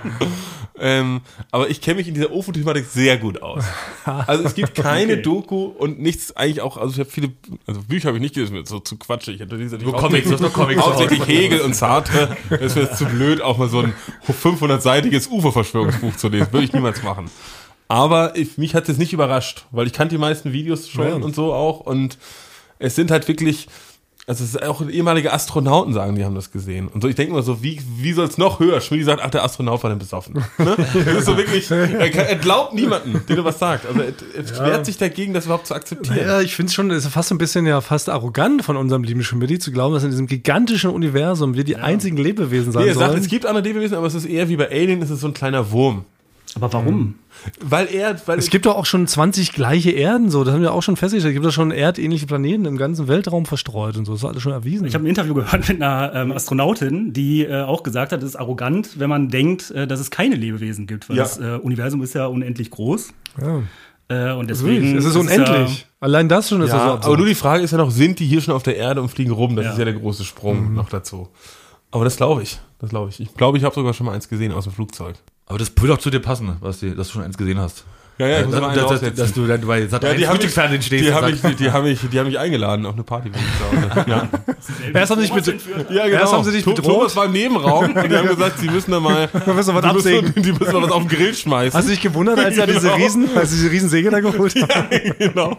Ähm, aber ich kenne mich in dieser UFO-Thematik sehr gut aus. Also es gibt keine Okay. Doku und nichts eigentlich auch, also ich habe viele, also Bücher habe ich nicht gelesen, so zu Quatsch. Ich hatte diese Nur Comics, nur Comics. Hauptsächlich Hegel und Sartre. Das wäre zu blöd, auch mal so ein 500-seitiges UFO-Verschwörungsbuch zu lesen. Würde ich niemals machen. Aber ich, mich hat es nicht überrascht, weil ich kannte die meisten Videos schon Ja. und so auch. Und es sind halt wirklich, also es ist auch ehemalige Astronauten sagen, die haben das gesehen. Und so, ich denke mal so, wie, wie soll es noch höher? Schmiedi sagt, ach, der Astronaut war dann besoffen. Ne? Das ist so wirklich, er, kann, er glaubt niemanden, der was sagt. Also er, er wehrt sich dagegen, das überhaupt zu akzeptieren. Ja, ich finde es schon, es ist fast ein bisschen ja fast arrogant von unserem lieben Schmidt zu glauben, dass in diesem gigantischen Universum wir die einzigen Lebewesen sein Nee, er sagt, sollen. es gibt andere Lebewesen, aber es ist eher wie bei Alien, es ist so ein kleiner Wurm. Aber warum? Weil er, weil Es gibt doch auch schon 20 gleiche Erden, so. Das haben wir auch schon festgestellt. Es gibt doch schon erdähnliche Planeten im ganzen Weltraum verstreut und so. Das ist alles schon erwiesen. Ich habe ein Interview gehört mit einer ähm, Astronautin, die äh, auch gesagt hat, es ist arrogant, wenn man denkt, äh, dass es keine Lebewesen gibt, weil Ja. das äh, Universum ist ja unendlich groß. ja, Äh, und wirklich. deswegen Es ist unendlich. Allein das schon ist ja, so ja, absurd. aber nur die Frage ist ja noch, sind die hier schon auf der Erde und fliegen rum? Das Ja. ist ja der große Sprung noch dazu. Aber das glaube ich. Das glaube ich. Ich glaube, ich habe sogar schon mal eins gesehen aus dem Flugzeug. Aber das würde auch zu dir passen, was die, dass du schon eins gesehen hast. Ja, ja, ich muss mal einen dass, dass, dass du dann bei Sat. Ja, die haben mich, Frühstücksfernsehen stehst. die, mich, sagst, die, die, haben mich, die haben mich eingeladen auf eine Party. Ja, Erst haben sie dich mit, ja genau. Erst haben sie Tho- bedroht. Thomas war im Nebenraum und die haben gesagt, sie müssen da mal wir was die müssen, die müssen mal was auf den Grill schmeißen. Hast du dich gewundert, als er diese Genau. Riesen, als sie diese Riesensäge da geholt haben? genau.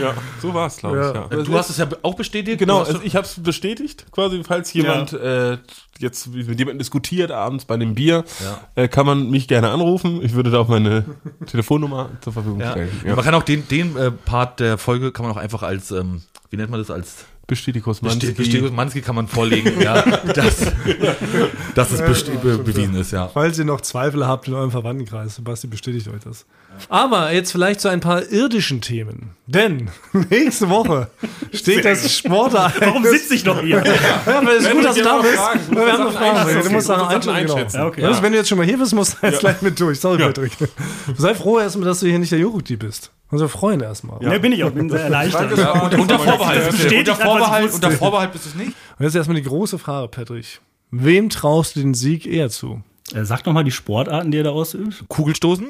Ja, so war es, glaube ich. Ja. Ja. du hast es ja auch bestätigt. Genau, also ich habe es bestätigt, quasi, falls jemand äh, jetzt mit jemandem diskutiert abends bei einem Bier, Ja. äh, kann man mich gerne anrufen. Ich würde da auch meine Telefonnummer zur Verfügung Ja. stellen. Man kann auch den, den äh, Part der Folge kann man auch einfach als, ähm, wie nennt man das, als Bestätikus Manski. Bestätigung Manski kann man vorlegen, ja. Das, dass es besti- be bewiesen ist, ja. Falls ihr noch Zweifel habt in eurem Verwandtenkreis, Basti bestätigt euch das. Aber jetzt vielleicht zu ein paar irdischen Themen. Denn nächste Woche steht das Sportereignis. Warum sitze ich noch hier? Ja, aber es ist gut, dass du da bist. Wir musst haben noch Fragen. einschätzen. Du musst Sachen einschätzen. Genau. Ja, okay. Das, wenn du jetzt schon mal hier bist, musst du jetzt gleich mit durch. Sorry, Patrick. Sei froh erstmal, dass du hier nicht der Joghurt bist. Also freuen erstmal. Ne, bin ich auch, bin sehr erleichtert. Unter Vorbehalt. Das bestätigt Unter ich Vorbehalt, unter Vorbehalt bist du es nicht? Und jetzt erstmal die große Frage, Patrick. Wem traust du den Sieg eher zu? Äh, Sag noch mal die Sportarten, die er da ausübt. Kugelstoßen?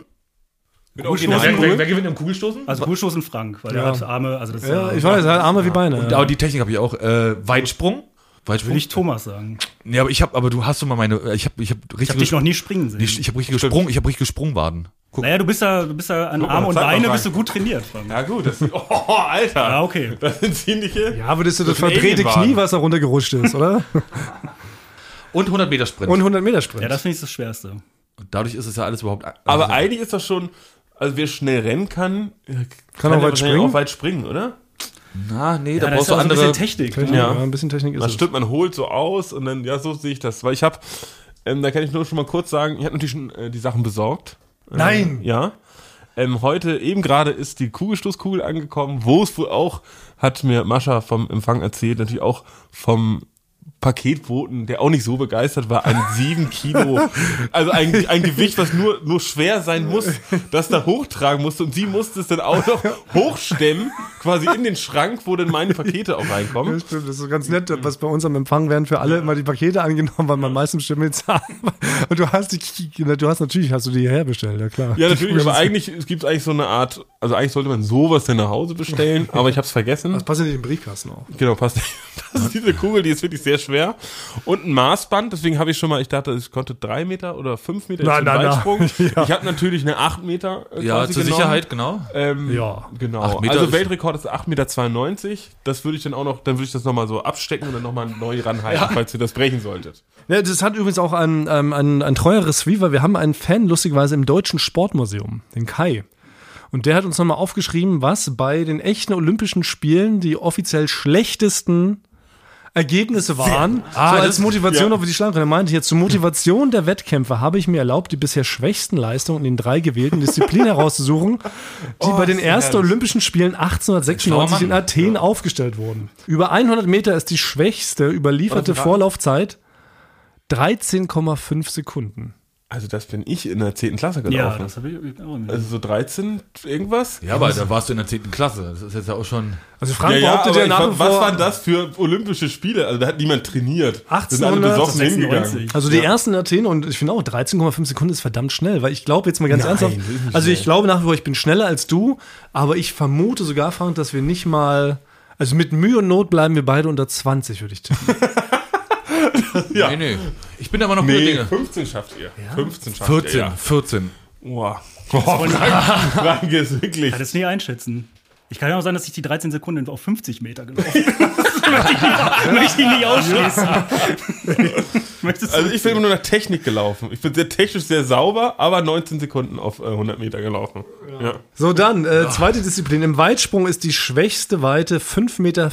Kugelstoßen, Wer, wer gewinnt im Kugelstoßen? Also Kugelstoßen Frank, weil Ja. er hat Arme, also das ist Ja, ich weiß, er hat Arme wie Beine. Aber die Technik habe ich auch. Äh, Weitsprung? Weitsprung? Will ich Thomas sagen. Nee, aber ich habe, aber du hast schon mal meine, ich habe, ich habe Ich richtig, habe dich noch nie springen sehen. ich, ich habe richtig gesprungen, ich habe richtig gesprungen Guck, naja, du bist ja, du bist ja an mal, Arme und Beine bist du gut trainiert. Ja gut, das Oh, Alter. Ja, okay. Das sind ziemliche. Ja, aber das ist das, Das verdrehte. Knie, was da runtergerutscht ist, oder? und 100 Meter Sprint. Und 100 Meter Sprint. Ja, das finde ich das Schwerste. Und dadurch ist es ja alles überhaupt. Aber also, eigentlich ist das schon, also wer schnell rennen kann, Kann auch ja weit wahrscheinlich springen? auch weit springen, oder? na, nee, Ja, da brauchst du ja auch so ein andere. bisschen Technik. Technik, Ne? ja. Ja. ein bisschen Technik ist Das es. stimmt, man holt so aus und dann, ja, so sehe ich das. Weil ich habe, ähm, da kann ich nur schon mal kurz sagen, ich habe natürlich schon äh, die Sachen besorgt. Nein! Ja. Ähm, heute eben gerade ist die Kugelstoßkugel angekommen, wo es wohl auch, hat mir Mascha vom Empfang erzählt, natürlich auch vom Paketboten, der auch nicht so begeistert war, ein 7 Kilo, also ein, ein Gewicht, was nur, nur schwer sein muss, das da hochtragen musste und sie musste es dann auch noch hochstemmen, quasi in den Schrank, wo dann meine Pakete auch reinkommen. Ja, stimmt, das ist ganz nett, was bei uns am Empfang werden für alle immer die Pakete angenommen, weil man meistens Stimme zahlen. Und du hast die, du hast natürlich, hast du die herbestellt, ja klar. Ja, natürlich, aber eigentlich, es gibt eigentlich so eine Art, also eigentlich sollte man sowas dann nach Hause bestellen, aber ich habe es vergessen. Das passt ja nicht im Briefkasten auch. Genau, passt. Das ist diese Kugel, die ist wirklich sehr schwer. Und ein Maßband, deswegen habe ich schon mal, ich dachte, ich konnte drei Meter oder fünf Meter Nein, nein, nein. Weitsprung. Ja. Ich habe natürlich eine acht Meter äh, Ja, zur genommen. Sicherheit, genau. Ähm, Ja. Genau. Also ist- Weltrekord ist 8,92 Meter. Das würde ich dann auch noch, dann würde ich das nochmal so abstecken und dann nochmal neu ranhalten, falls ihr das brechen solltet. Ja, das hat übrigens auch ein, ähm, ein, ein treuer Receiver. Wir haben einen Fan, lustigerweise, im Deutschen Sportmuseum, den Kai. Und der hat uns nochmal aufgeschrieben, was bei den echten Olympischen Spielen die offiziell schlechtesten Ergebnisse waren. Ah, so das- als Motivation, ja. wir die schlagen können. Er meinte hier, zur Motivation der Wettkämpfe habe ich mir erlaubt, die bisher schwächsten Leistungen in den drei gewählten Disziplinen herauszusuchen, die bei den ersten herrlich. Olympischen Spielen Schlauer 1896 in. Athen aufgestellt wurden. Über 100 Meter ist die schwächste überlieferte Vorlaufzeit 13,5 Sekunden. Also das bin ich in der 10. Klasse Ja, gelaufen. das habe ich auch also so 13 irgendwas? Ja, aber da warst du in der 10. Klasse. Das ist jetzt ja auch schon. Also Frank Ja, ja, behauptet ja ich, nach was waren das für olympische Spiele? Also da hat niemand trainiert. Da sind alle 1896. besoffen hingegangen. Also die ersten in Athen und ich finde auch 13,5 Sekunden ist verdammt schnell, weil ich glaube jetzt mal ganz Nein, ernsthaft, nicht also ich glaube nach wie vor, ich bin schneller als du, aber ich vermute sogar, Frank, dass wir nicht mal, also mit Mühe und Not bleiben wir beide unter 20, würde ich tippen. Ja. Nee, nee. Ich bin aber noch gute Nee, Dinge. 15 schafft ihr. 15 schafft 14, ihr. Ja. 14. Boah. Oh, Frank, Frank ist wirklich. kann das nie einschätzen. Ich kann ja auch sein, dass ich die 13 Sekunden auf 50 Meter gelaufen bin. Möchte ich nicht, möchte ich nicht ausschließen. Also ich bin immer nur nach Technik gelaufen. Ich bin sehr technisch sehr sauber, aber 19 Sekunden auf äh, 100 Meter gelaufen. Ja. So, dann, äh, zweite Disziplin. Im Weitsprung ist die schwächste Weite 5,64 Meter.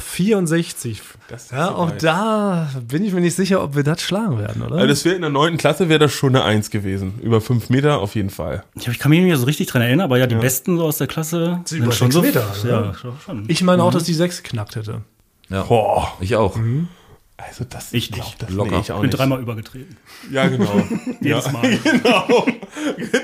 Das ist Ja, so auch weit. da bin ich mir nicht sicher, ob wir das schlagen werden, oder? Also das wäre in der 9. Klasse wäre das schon eine 1 gewesen. Über 5 Meter auf jeden Fall. Ich, ich kann mich nicht mehr so richtig dran erinnern, aber ja, die Besten so aus der Klasse Sie über sechs so. Meter, ja, schon. ich meine auch, dass die 6 geknackt hätte. Ja. Boah. Ich auch. Mhm. Also das ich nicht. Das Locker. Nee, ich auch bin nicht. dreimal übergetreten. Ja, genau. Jedes ja. Mal. genau.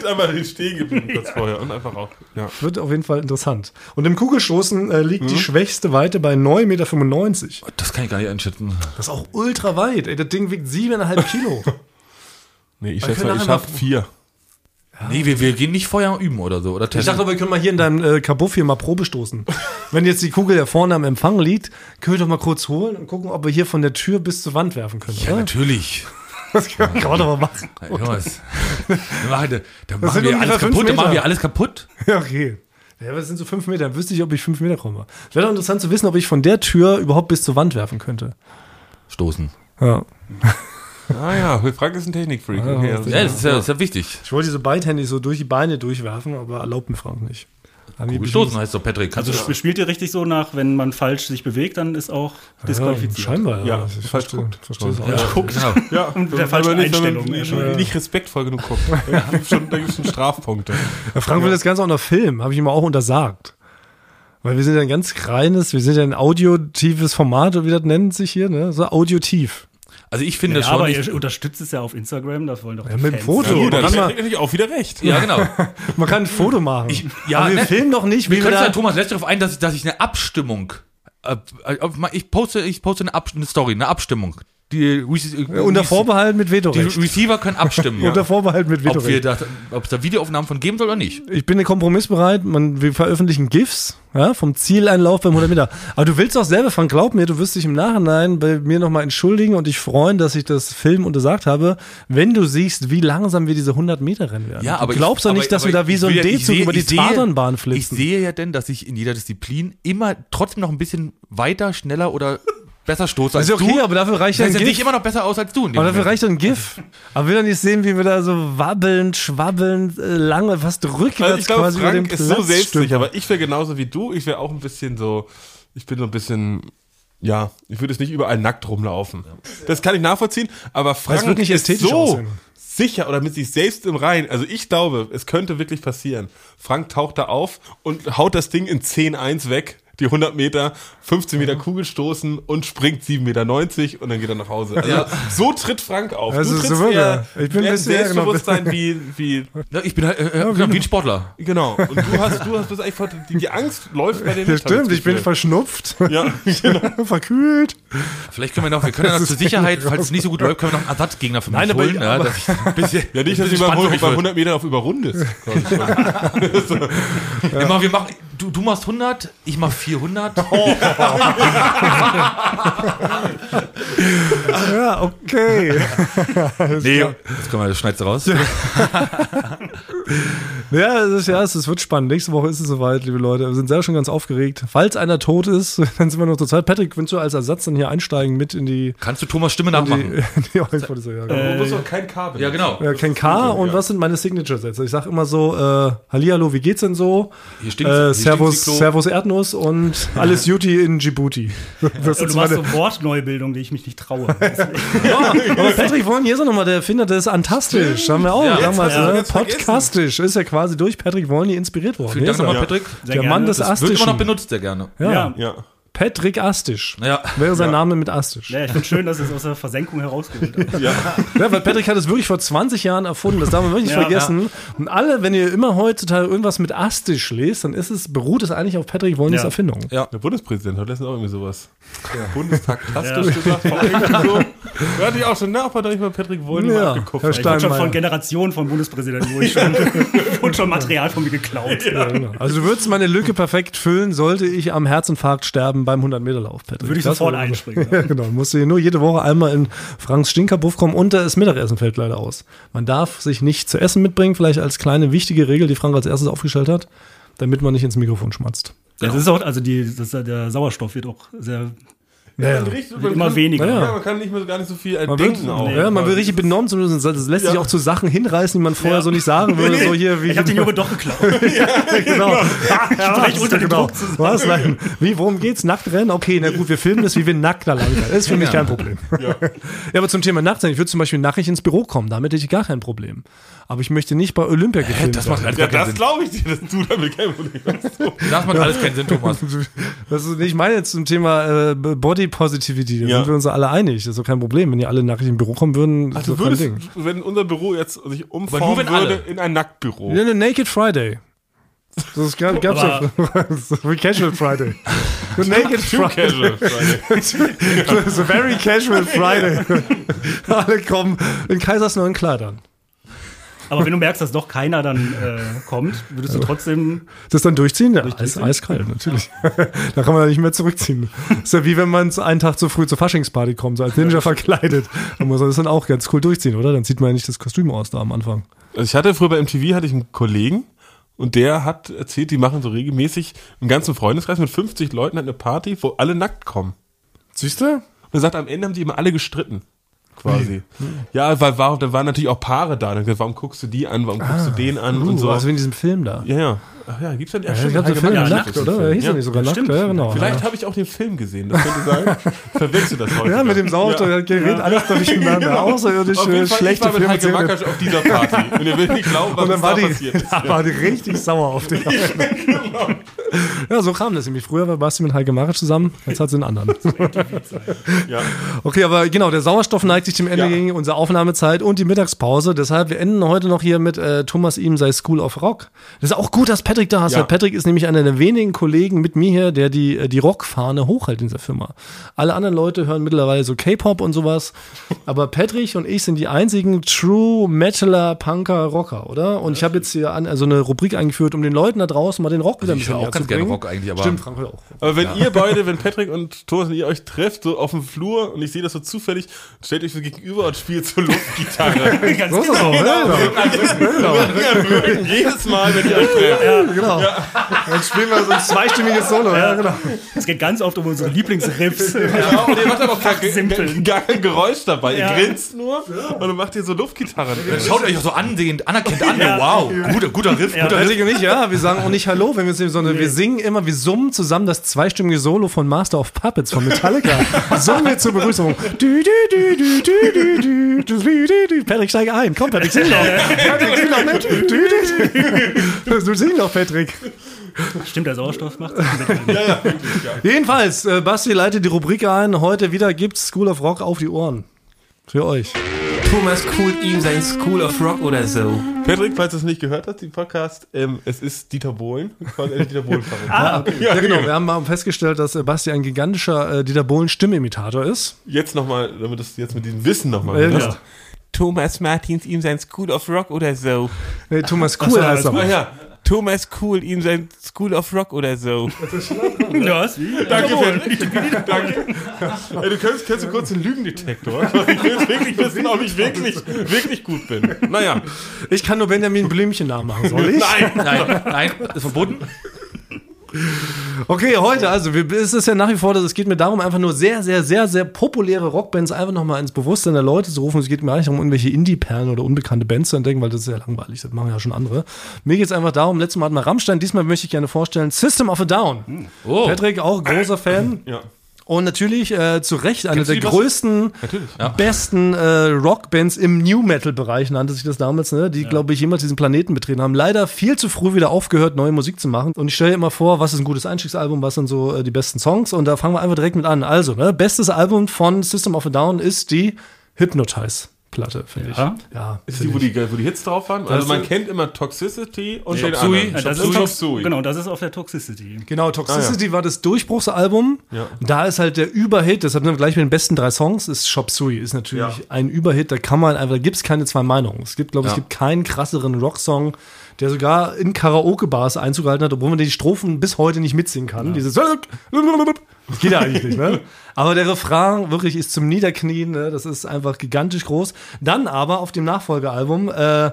einmal stehen geblieben kurz ja. vorher und einfach auch. Ja. Wird auf jeden Fall interessant. Und im Kugelstoßen äh, liegt mhm. die schwächste Weite bei 9,95 Meter. Oh, das kann ich gar nicht einschätzen. Das ist auch ultra weit. Ey, das Ding wiegt 7,5 Kilo. nee, ich schätze mal, ich schaffe 4. Ja. Nee, wir, wir gehen nicht vorher üben oder so. Oder ich dachte, wir können mal hier in deinem äh, Kabuff hier mal Probe stoßen. Wenn jetzt die Kugel da vorne am Empfang liegt, können wir doch mal kurz holen und gucken, ob wir hier von der Tür bis zur Wand werfen können. Ja, oder? natürlich. Das können wir ja, mal machen. Ja, Jungs, dann, dann machen, wir alles kaputt. Dann machen wir alles kaputt. Ja, okay. Ja, das sind so fünf Meter. Dann wüsste ich, ob ich fünf Meter komme. Wäre doch interessant zu wissen, ob ich von der Tür überhaupt bis zur Wand werfen könnte. Stoßen. Ja. Ah ja, Frank ist ein Technikfreak. Okay, also Ja, das ist ja, das ist ja wichtig. Ich wollte diese beidhändig so durch die Beine durchwerfen, aber erlaubt mir Frank nicht. Angeblich Gestoßen heißt doch Patrick. Also sp- spielt ihr richtig so nach, wenn man falsch sich bewegt, dann ist auch Ja, disqualifiziert. scheinbar, ja. Ja, ich falsch verstehe, guckt. verstehe es auch. ja, guckt. Ja. Ja, Und der wenn falschen man nicht, wenn Einstellung, ja, schon. nicht respektvoll genug guckt. Da gibt's schon, da gibt's schon Strafpunkte. Ja, Frank will das Ganze auch noch filmen, habe ich ihm auch untersagt. Weil wir sind ja ein ganz reines, wir sind ja ein audiotives Format, wie das nennt sich hier, ne? So audiotiv. Also ich finde Ja, schon. aber ich, ihr unterstützt es ja auf Instagram, das wollen doch Ja, die mit dem Fans. Foto. Man, dann kann natürlich auch wieder recht. ja, genau. man kann ein Foto machen. ja, aber wir ne? filmen doch nicht, Wir können da, ja Thomas lässt darauf ein, dass ich, dass ich eine Abstimmung. Äh, äh, ich poste, ich poste eine, Ab eine Story, eine Abstimmung. Die, Rece- unter Rece- Vorbehalt mit die Vetorecht. Receiver können abstimmen, Unter Vorbehalt mit ob, wir Vetorecht. da, ob es da Videoaufnahmen von geben soll oder nicht. Ich bin kompromissbereit. Man, wir veröffentlichen GIFs ja, vom Zieleinlauf beim 100 Meter. Aber du willst doch selber, Frank, glaub mir, du wirst dich im Nachhinein bei mir nochmal entschuldigen und dich freuen, dass ich das Film untersagt habe, wenn du siehst, wie langsam wir diese 100 Meter rennen werden. Ja, du aber glaubst ich, doch nicht, dass wir da wie ich so ein ja- ich D-Zug über die ich Tatanbahn Ich flitzen. sehe ja denn, dass ich in jeder Disziplin immer trotzdem noch ein bisschen weiter, schneller oder besser stoße als ist okay, du. aber dafür reicht ja ein er sieht GIF. immer noch besser aus als du. Aber dafür reicht doch ein GIF. Aber will doch nicht sehen, wie wir da so wabbelnd, schwabbelnd, äh, lange, fast rückwärts Also ich glaube, quasi über den Frank Platz ist so selbstsicher, stülpen. aber ich wäre genauso wie du. Ich wäre auch ein bisschen so, ich bin so ein bisschen, ja, ich würde jetzt nicht überall nackt rumlaufen. Das kann ich nachvollziehen, aber Frank wird nicht ist so aussehen. sicher oder mit sich selbst im Rein. Also ich glaube, es könnte wirklich passieren. Frank taucht da auf und haut das Ding in 10-1 weg. Die 100 Meter, 15 Meter Kugel stoßen und springt 7,90 Meter und dann geht er nach Hause. Also Ja. so tritt Frank auf. Also du trittst so eher, er. Ich bin ein eher ja, genau. Selbstbewusstsein wie, wie Ja, ich bin halt äh, äh, wie ein Sportler. Genau. Und du hast, du hast das eigentlich, die, die Angst läuft bei dir Ja, nicht. hab stimmt, das ich bin verschnupft, Ja, verkühlt. Vielleicht können wir noch, wir können ja noch zur Sicherheit, falls es nicht so gut läuft, können wir noch einen Ersatzgegner für mich Nein, aber- holen. ja, aber- ich ja nicht, dass beim, mich wird. 100 Meter auf überrundest. Wir machen, wir machen, du, du machst 100, ich mach 400. Ja, okay. nee, das können wir, das schneidest du raus. Ja, es ist, ja, es, wird spannend. Nächste Woche ist es soweit, liebe Leute. Wir sind selber schon ganz aufgeregt. Falls einer tot ist, dann sind wir noch zur Zeit. Patrick, willst du als Ersatz dann hier einsteigen mit in die, Kannst du Thomas Stimme die, nachmachen? die Euphorie? ja, genau. Du musst doch kein Kabel. Ja, genau. Ja, kein K und was sind meine Signature-Sätze? Ich sag immer so, äh, Hallihallo, wie geht's denn so? Hier stinkt's- Äh, hier Servus. Servus Erdnuss und alles Juti in Djibouti. Das Und du so machst meine, so Wortneubildung, die ich mich nicht traue. aber Patrick Wollny ist auch nochmal der Erfinder des Antastisch. Haben wir auch Ja, damals, ja, ne? jetzt Podcastisch. Ist ja quasi durch Patrick Wollny inspiriert worden. Vielen Dank nochmal, Patrick. Sehr Der gerne. Mann des Das- Wird immer noch benutzt, sehr gerne. Ja. Ja. Ja. Patrick Astisch. Ja. Wäre sein Name mit Astisch. Ja, ich finde schön, dass es aus der Versenkung herausgeholt hat. Ja. Ja, weil Patrick hat es wirklich vor 20 Jahren erfunden, das darf man wirklich nicht Ja, vergessen. Und alle, wenn ihr immer heutzutage irgendwas mit Astisch lest, dann ist es, beruht es eigentlich auf Patrick Wollnys Ja. Erfindung. Ja. Der Bundespräsident hat letztens auch irgendwie sowas. Bundestag tastisch gesagt. So. Da hatte ich auch schon nach, hat ich mal Patrick Wollny Ja, abgekupft. Ich wurde schon von Generationen von Bundespräsidenten, wo ich schon, wurde schon Material von mir geklaut. Ja, genau. Also du würdest meine Lücke perfekt füllen, sollte ich am Herzinfarkt sterben beim 100-Meter-Lauf, Patrick. Würde ich Das sofort einspringen. Ja, genau. Musst du hier nur jede Woche einmal in Franks Stinkerbuff kommen und das Mittagessen fällt leider aus. Man darf sich nicht zu essen mitbringen, vielleicht als kleine wichtige Regel, die Frank als erstes aufgestellt hat, damit man nicht ins Mikrofon schmatzt. Das ist auch, also die, das, der Sauerstoff wird auch sehr. Ja, Man riecht- Wird immer weniger. Ja, Ja. man kann nicht mehr gar nicht so viel Man wird, denken auch. ja, man wird richtig benommen, das lässt sich Ja. auch zu Sachen hinreißen, die man vorher Ja. so nicht sagen würde. So hier, wie Ich habe den Junge doch geklaut. genau. Vielleicht unter dem genau. Druck zu Was? Nein. Wie, worum geht's? Nackt rennen? Okay, na gut, wir filmen das, wie wir nackt da lang rennen. Das ist für mich kein Problem. Ja. aber zum Thema Nackt sein, ich würde zum Beispiel nackig ins Büro kommen, damit hätte ich gar kein Problem. Aber ich möchte nicht bei Olympia gefilmt Das macht alles Ja, das Sinn. glaube ich dir, dass du damit kein Problem hast. Das macht alles keinen Sinn, Thomas. Das ist, ich meine jetzt zum Thema äh, Body Positivity, da Ja. sind wir uns alle einig. Das ist doch kein Problem. Wenn ihr alle nackig im Büro kommen würden, ist Also doch kein würdest, Ding. wenn unser Büro jetzt sich umformen nur wenn alle. würde in ein Nacktbüro. Ja, eine Naked Friday. Das gab, gab's ja. Aber- Wie Casual Friday. The Naked Too Friday. casual. Friday. It's a very casual Friday. Alle kommen in Kaisersneuen Kleidern. Aber wenn du merkst, dass doch keiner dann äh, kommt, würdest du trotzdem. Das dann durchziehen? Ja, Eis, Durchziehen? eiskalt, natürlich. da kann man ja nicht mehr zurückziehen. ist ja wie wenn man einen Tag zu früh zur Faschingsparty kommt, so als Ninja verkleidet. Dann muss man das dann auch ganz cool durchziehen, oder? Dann zieht man ja nicht das Kostüm aus da am Anfang. Also ich hatte früher bei MTV hatte ich einen Kollegen und der hat erzählt, die machen so regelmäßig einen ganzen Freundeskreis mit 50 Leuten hat eine Party, wo alle nackt kommen. Siehst du? Und er sagt, am Ende haben die immer alle gestritten. Quasi. Ja, weil war, da waren natürlich auch Paare da. Dann warum guckst du die an, warum guckst du den an Uh, und so. Also in diesem Film da. Ja, ja. Ach ja, gibt's dann ja, Ja, Heike Film ist ein oder? Film. Ja, hieß ja. nicht sogar stimmt. Ja, genau. Vielleicht habe ich auch den Film gesehen, das könnte sein. Verwechsel das heute. Ja, mit dem Sauerstoffgerät, alles durcheinander. Außerirdisch Auf jeden Fall, schlechte ich war mit Heike. Macker auf dieser Party. Und ihr will nicht glauben, was Und dann uns war da die, passiert ist. war die richtig sauer auf dich. Ja, so kam das nämlich. Früher war Basti mit Heike Maric zusammen, jetzt hat sie einen anderen. Ja. Okay, aber genau, der Sauerstoff neigt sich dem Ende Ja. gegen unsere Aufnahmezeit und die Mittagspause. Deshalb, wir enden heute noch hier mit äh, Thomas Ihm sei School of Rock. Das ist auch gut, dass Patrick da ist. Ja. weil Patrick ist nämlich einer der wenigen Kollegen mit mir hier, der die, äh, die Rockfahne hochhält in dieser Firma. Alle anderen Leute hören mittlerweile so K-Pop und sowas. Aber Patrick und ich sind die einzigen True Metaler, Punker, Rocker, oder? Und ich habe jetzt hier an, also eine Rubrik eingeführt, um den Leuten da draußen mal den Rock wieder ein ich höre bisschen auch ganz zu gerne. Rock eigentlich, aber Stimmt, Frank hört auch. Aber wenn ihr beide, wenn Patrick und Thomas und ihr euch trefft, so auf dem Flur und ich sehe das so zufällig, stellt euch so gegenüber und spielt so Luftgitarre. So ist das auch, ja, genau. Jedes Mal, wenn ihr euch trefft. genau. Dann spielen wir so ein zweistimmiges Solo, ja, genau. Es geht ganz oft um unsere Lieblingsriffs. Ja, und ihr macht aber auch gar, kein Geräusch dabei. Ja. Ihr grinst nur und dann macht ihr so Luftgitarren. Schaut euch auch so ansehend, anerkennt an. Wow, guter, guter Riff, guter Riff. Ich, ja, wir sagen auch nicht Hallo, wenn wir uns sehen, sondern wir singen immer, wir summen zusammen das zweistimmige Solo von Master of Puppets von Metallica. summen wir zur Begrüßung. Patrick, steige ein. Komm, Patrick, sing doch. Patrick, sing doch mit. Du, sing doch, Patrick. Stimmt, der Sauerstoff macht ja, ja, Jedenfalls, äh, Basti leitet die Rubrik ein. Heute wieder gibt's School of Rock auf die Ohren. Für euch. Thomas coolt ihm sein School of Rock oder so. Patrick, falls du es nicht gehört hast, den Podcast, ähm, es ist Dieter Bohlen. Dieter Bohlen Ah, okay. Ja, genau. Wir haben mal festgestellt, dass äh, Basti ein gigantischer äh, Dieter Bohlen Stimmimitator ist. Jetzt nochmal, damit du es jetzt mit diesem Wissen nochmal Ja, hörst. genau. Thomas Martins ihm sein School of Rock oder so. Nee, Thomas Cool so, heißt er. Ja, Thomas cool ihm sein School of Rock oder so. Wie? danke, Patrick. danke. Ey, du kennst, kennst du kurz den Lügendetektor? Ich will jetzt wirklich wissen, ob ich wirklich, wirklich gut bin. Naja. Ich kann nur Benjamin Blümchen nachmachen, soll ich? Nein. Nein, nein, ist verboten. Okay, heute, also es ist ja nach wie vor, dass es geht mir darum, einfach nur sehr, sehr, sehr, sehr populäre Rockbands einfach nochmal ins Bewusstsein der Leute zu rufen. Es geht mir gar nicht darum, irgendwelche Indie-Perlen oder unbekannte Bands zu entdecken, weil das ist ja langweilig, das machen ja schon andere. Mir geht es einfach darum, letztes Mal hatten wir Rammstein, diesmal möchte ich gerne vorstellen, System of a Down. Oh. Patrick, auch großer Fan. Ja. Und natürlich äh, zu Recht eine Kennst der größten, Natürlich. besten äh, Rockbands im New Metal-Bereich, nannte sich das damals, ne? die, glaube ich, jemals diesen Planeten betreten haben. Leider viel zu früh wieder aufgehört, neue Musik zu machen. Und ich stelle immer vor, was ist ein gutes Einstiegsalbum, was sind so äh, die besten Songs. Und da fangen wir einfach direkt mit an. Also, ne? bestes Album von System of a Down ist die Hypnotize-Platte, finde Ja. ich. Ja, Ist die, wo die, wo die Hits drauf waren? Also man kennt immer Toxicity und den Suey. anderen. Ja, das Chop ist Chop Tox- Suey. Genau, das ist auf der Toxicity. Genau, Toxicity war das Durchbruchsalbum. Ja. Da ist halt der Überhit, deshalb sind wir gleich mit den besten drei Songs, ist Shop Sui. Ist natürlich Ja. ein Überhit, da kann man einfach, da gibt es keine zwei Meinungen. Es gibt, glaube ich, Ja. es gibt keinen krasseren Rocksong, der sogar in Karaoke-Bars Einzug gehalten hat, obwohl man die Strophen bis heute nicht mitsingen kann. Dieses das geht ja eigentlich nicht, ne? Aber der Refrain wirklich ist zum Niederknien, ne? das ist einfach gigantisch groß. Dann aber auf dem Nachfolgealbum äh,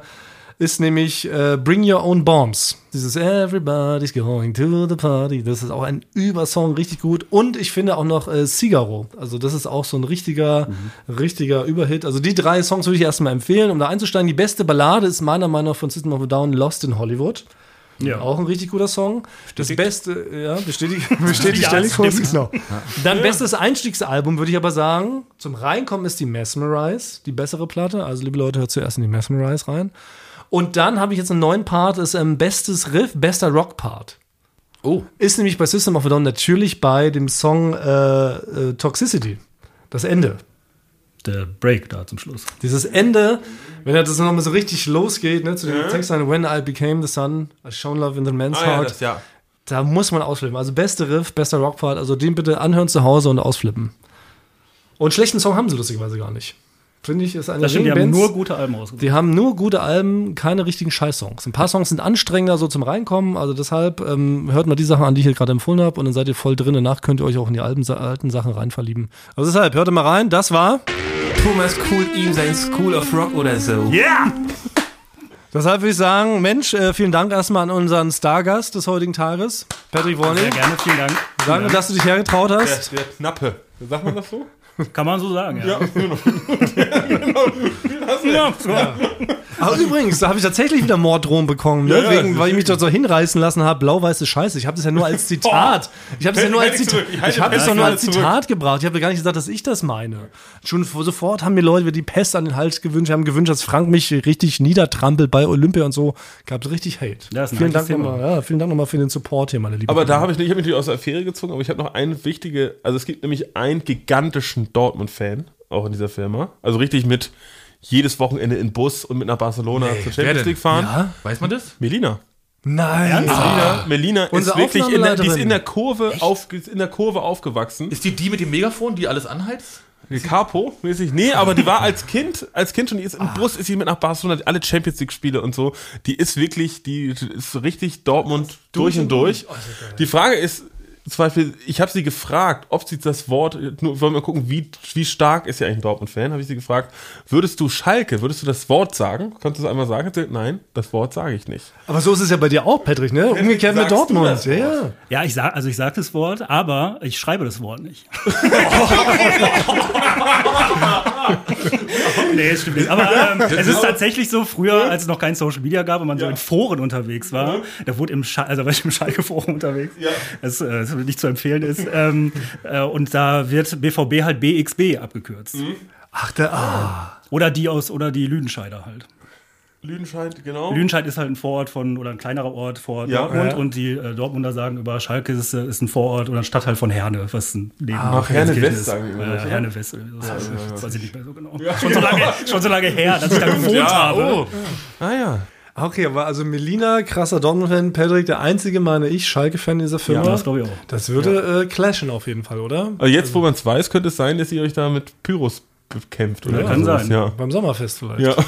ist nämlich äh, Bring Your Own Bombs. Dieses Everybody's going to the party. Das ist auch ein Übersong, richtig gut. Und ich finde auch noch äh, Cigaro. Also das ist auch so ein richtiger, richtiger Überhit. Also die drei Songs würde ich erstmal empfehlen, um da einzusteigen. Die beste Ballade ist meiner Meinung nach von System of a Down Lost in Hollywood. Ja. Auch ein richtig guter Song. Das beste, ja, bestätigt, bestätigt Ja, Stellingkurs, stimmt. genau. Dann bestes Einstiegsalbum, würde ich aber sagen. Zum Reinkommen ist die Mesmerize, die bessere Platte. Also, liebe Leute, hört zuerst in die Mesmerize rein. Und dann habe ich jetzt einen neuen Part, ist ähm, bestes Riff, bester Rock-Part. Oh. Ist nämlich bei System of a Down natürlich bei dem Song äh, äh, Toxicity. Das Ende. Der Break da zum Schluss. Dieses Ende, wenn er das nochmal so richtig losgeht, ne, zu dem Text an When I Became the Sun, I Shown Love in the Man's Ah, ja, Heart. das, ja. Da muss man ausflippen. Also beste Riff, bester Rockpart. Also den bitte anhören zu Hause und ausflippen. Und schlechten Song haben sie lustigerweise gar nicht. Finde ich, ist eine Das stimmt, die der haben nur gute Alben rausgebracht. die haben nur gute Alben, keine richtigen Scheiß-Songs. Ein paar Songs sind anstrengender so zum Reinkommen. Also deshalb ähm, hört mal die Sachen an, die ich hier gerade empfohlen habe und dann seid ihr voll drin. Danach könnt ihr euch auch in die alten, alten Sachen rein verlieben. Also deshalb, hört mal rein. Das war... Thomas coolt ihm sein School of Rock oder so. Yeah! Deshalb würde ich sagen, Mensch, äh, vielen Dank erstmal an unseren Stargast des heutigen Tages, Patrick Sehr Warning. gerne, vielen Dank. Danke, dass du dich hergetraut Der, hast. der Knappe. Sagt man das so? Kann man so sagen, ja. Ja, Ja, so. Aber übrigens, da habe ich tatsächlich wieder Morddrohungen bekommen, ne? Ja, ja, Wegen, weil ich mich dort so hinreißen lassen habe, blau-weiße Scheiße. Ich habe das ja nur als Zitat. Ich habe es ja nur als Halte ich es das doch nur als. Zitat gebracht. Ich habe gar nicht gesagt, dass ich das meine. Schon sofort haben mir Leute wieder die Pest an den Hals gewünscht, haben gewünscht, dass Frank mich richtig niedertrampelt bei Olympia und so. Gab es richtig Hate. Ja, ist ein vielen Dank Thema. nochmal. Ja, vielen Dank nochmal für den Support hier, meine lieben. Aber da habe ich nicht, ich habe mich natürlich aus der Affäre gezogen, aber ich habe noch eine wichtige, also es gibt nämlich einen gigantischen Dortmund-Fan, auch in dieser Firma. Also richtig mit jedes Wochenende in Bus und mit nach Barcelona zur wer Champions? League fahren. Ja? Weiß man das? Melina. Nein. Melina, Melina ist wirklich in der, die ist in der Kurve auf, in der Kurve aufgewachsen. Ist die die mit dem Megafon, die alles anheizt? Capo mäßig. Nee, aber die war als Kind, als Kind schon, die ist im Bus, ist sie mit nach Barcelona, alle Champions League Spiele und so. Die ist wirklich, die ist richtig Dortmund durch und durch. Die Frage ist, zum Beispiel, ich habe sie gefragt, ob sie das Wort, nur wollen wir gucken, wie, wie stark ist sie eigentlich ein Dortmund-Fan, habe ich sie gefragt, würdest du Schalke, würdest du das Wort sagen? Kannst du es einmal sagen? Nein, das Wort sage ich nicht. Aber so ist es ja bei dir auch, Patrick, ne? Umgekehrt mit Dortmund. Ja, ja. Ja, ich sag, also ich sage das Wort, aber ich schreibe das Wort nicht. nee, stimmt nicht. Aber ähm, es ist tatsächlich so, früher, als es noch kein Social Media gab und man so in Foren unterwegs war, da wurde im, Scha also im Schalke-Forum unterwegs, das, äh, nicht zu empfehlen ist, ähm, äh, und da wird BVB halt BXB abgekürzt. Ach, der, ah. Oder die aus, oder die Lüdenscheider halt. Lüdenscheid, genau. Lüdenscheid ist halt ein Vorort von, oder ein kleinerer Ort vor Ja. Dortmund Ja. und die äh, Dortmunder sagen über Schalke ist, äh, ist ein Vorort oder ein Stadtteil von Herne, was ein Neben Ach, Herne West sagen die immer, Äh? Herne West, das heißt, weiß ich nicht mehr so genau. Schon, so lange, schon so lange her, dass ich da gewohnt ja, habe. oh. Ah ja. Okay, aber also Melina, krasser Dortmund-Fan, Patrick, der einzige, meine ich, Schalke-Fan dieser Firma. Ja, das glaube ich auch. Das würde äh, clashen auf jeden Fall, oder? Aber jetzt, wo man es weiß, könnte es sein, dass ihr euch da mit Pyros bekämpft. Oder Ja, kann sein. Ja. Beim Sommerfest vielleicht. Ja.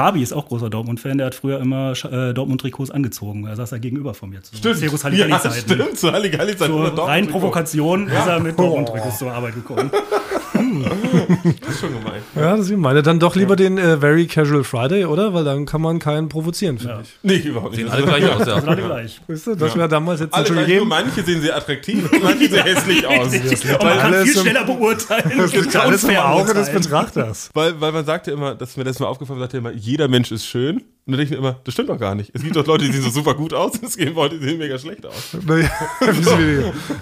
Fabi ist auch großer Dortmund-Fan, der hat früher immer äh, Dortmund-Trikots angezogen. Er saß da gegenüber von mir. Zu Servus ja, Halligalli-Zeiten. stimmt, zu Halligalli-Zeiten. Reinen Provokation ist er mit Dortmund-Trikots zur Arbeit gekommen. Das ist schon gemein. Ja, das ist meine. Dann doch lieber den äh, Very Casual Friday, oder? Weil dann kann man keinen provozieren, finde Ja. ich. Nee, überhaupt nicht. Sehen alle gleich aus, ja. war gleich. Weißt du, das wäre damals jetzt Alle schon nur gegeben. manche sehen sehr attraktiv und manche sehen hässlich aus. Und man kann alles viel schneller beurteilen. Das liegt alles im Auge des. Betrachters. Weil, weil man sagt ja immer, das ist mir das mal aufgefallen, man sagt ja immer, jeder Mensch ist schön. Und dann denke ich mir immer, das stimmt doch gar nicht. Es gibt doch Leute, die sehen so super gut aus es gibt Leute, die sehen mega schlecht aus. Naja,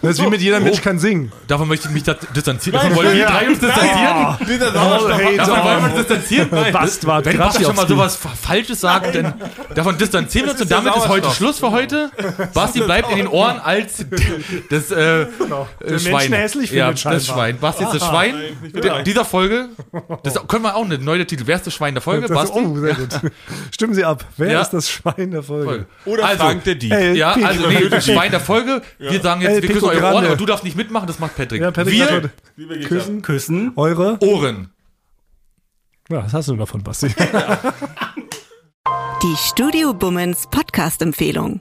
Das ist wie mit jeder Mensch kann singen. Davon möchte ich mich da distanzieren. Davon wollen wir drei uns distanzieren. Dieser Oh, hey, Davon wollen wir uns distanzieren. Bastard, Wenn Basti schon mal sowas Fa- Falsches sagt, dann davon distanzieren wir uns. Und der damit ist heute. Schluss für heute. Basti bleibt in den Ohren als das äh, äh, Schwein. Menschen hässlich ja, das. Schwein. Basti ist das Schwein dieser Folge. Das können wir auch eine neue Titel. Wer ist das Schwein der Folge? Das, Basti? oh, sehr gut. Stimmen Sie ab. Wer Ja. ist das Schwein der Folge? Folge. Oder Also, Frank der Dieb. Ja, also nee, das Schwein der Folge. Wir sagen jetzt, El wir küssen eure Ohren, aber du darfst nicht mitmachen, das macht Patrick. Ja, Patrick wir Küssen. Küssen. Eure? Ohren. Ja, was hast du davon, Basti? Die Studio Bummens Podcast-Empfehlung.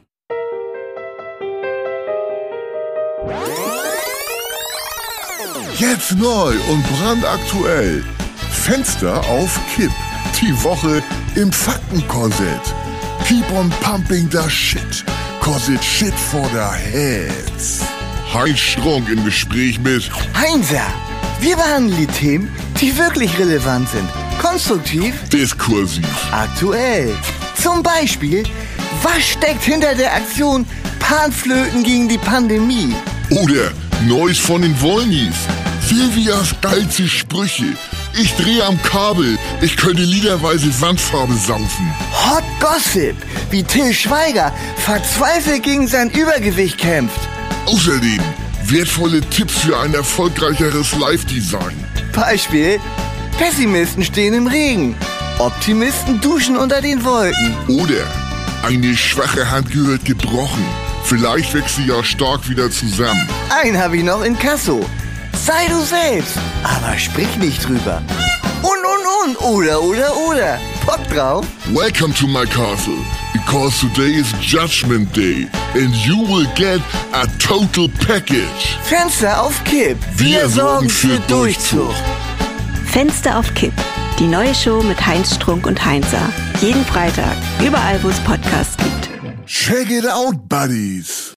Jetzt neu und brandaktuell. Fenster auf Kipp. Die Woche im Faktenkorsett. Keep on pumping the shit. Cause it's shit for the heads. Heinz Strunk im Gespräch mit Heinzer, wir behandeln die Themen, die wirklich relevant sind. Konstruktiv, Diskursiv. aktuell. Zum Beispiel, was steckt hinter der Aktion Panflöten gegen die Pandemie? Oder Neues von den Wollnies. Silvias geilste Sprüche. Ich drehe am Kabel. Ich könnte liederweise Wandfarbe saufen. Hot Gossip, wie Till Schweiger verzweifelt gegen sein Übergewicht kämpft. Außerdem wertvolle Tipps für ein erfolgreicheres Live-Design. Beispiel, Pessimisten stehen im Regen. Optimisten duschen unter den Wolken. Oder eine schwache Hand gehört gebrochen. Vielleicht wächst sie ja stark wieder zusammen. Einen habe ich noch in Kasso. Sei du selbst, aber sprich nicht drüber. Und, und, und, oder, oder, oder. Bock drauf? Welcome to my castle, because today is Judgment Day and you will get a total package. Fenster auf Kipp. Wir sorgen für Durchzug. Fenster auf Kipp. Die neue Show mit Heinz Strunk und Heinzer. Jeden Freitag. Überall, wo es Podcasts gibt. Check it out, buddies.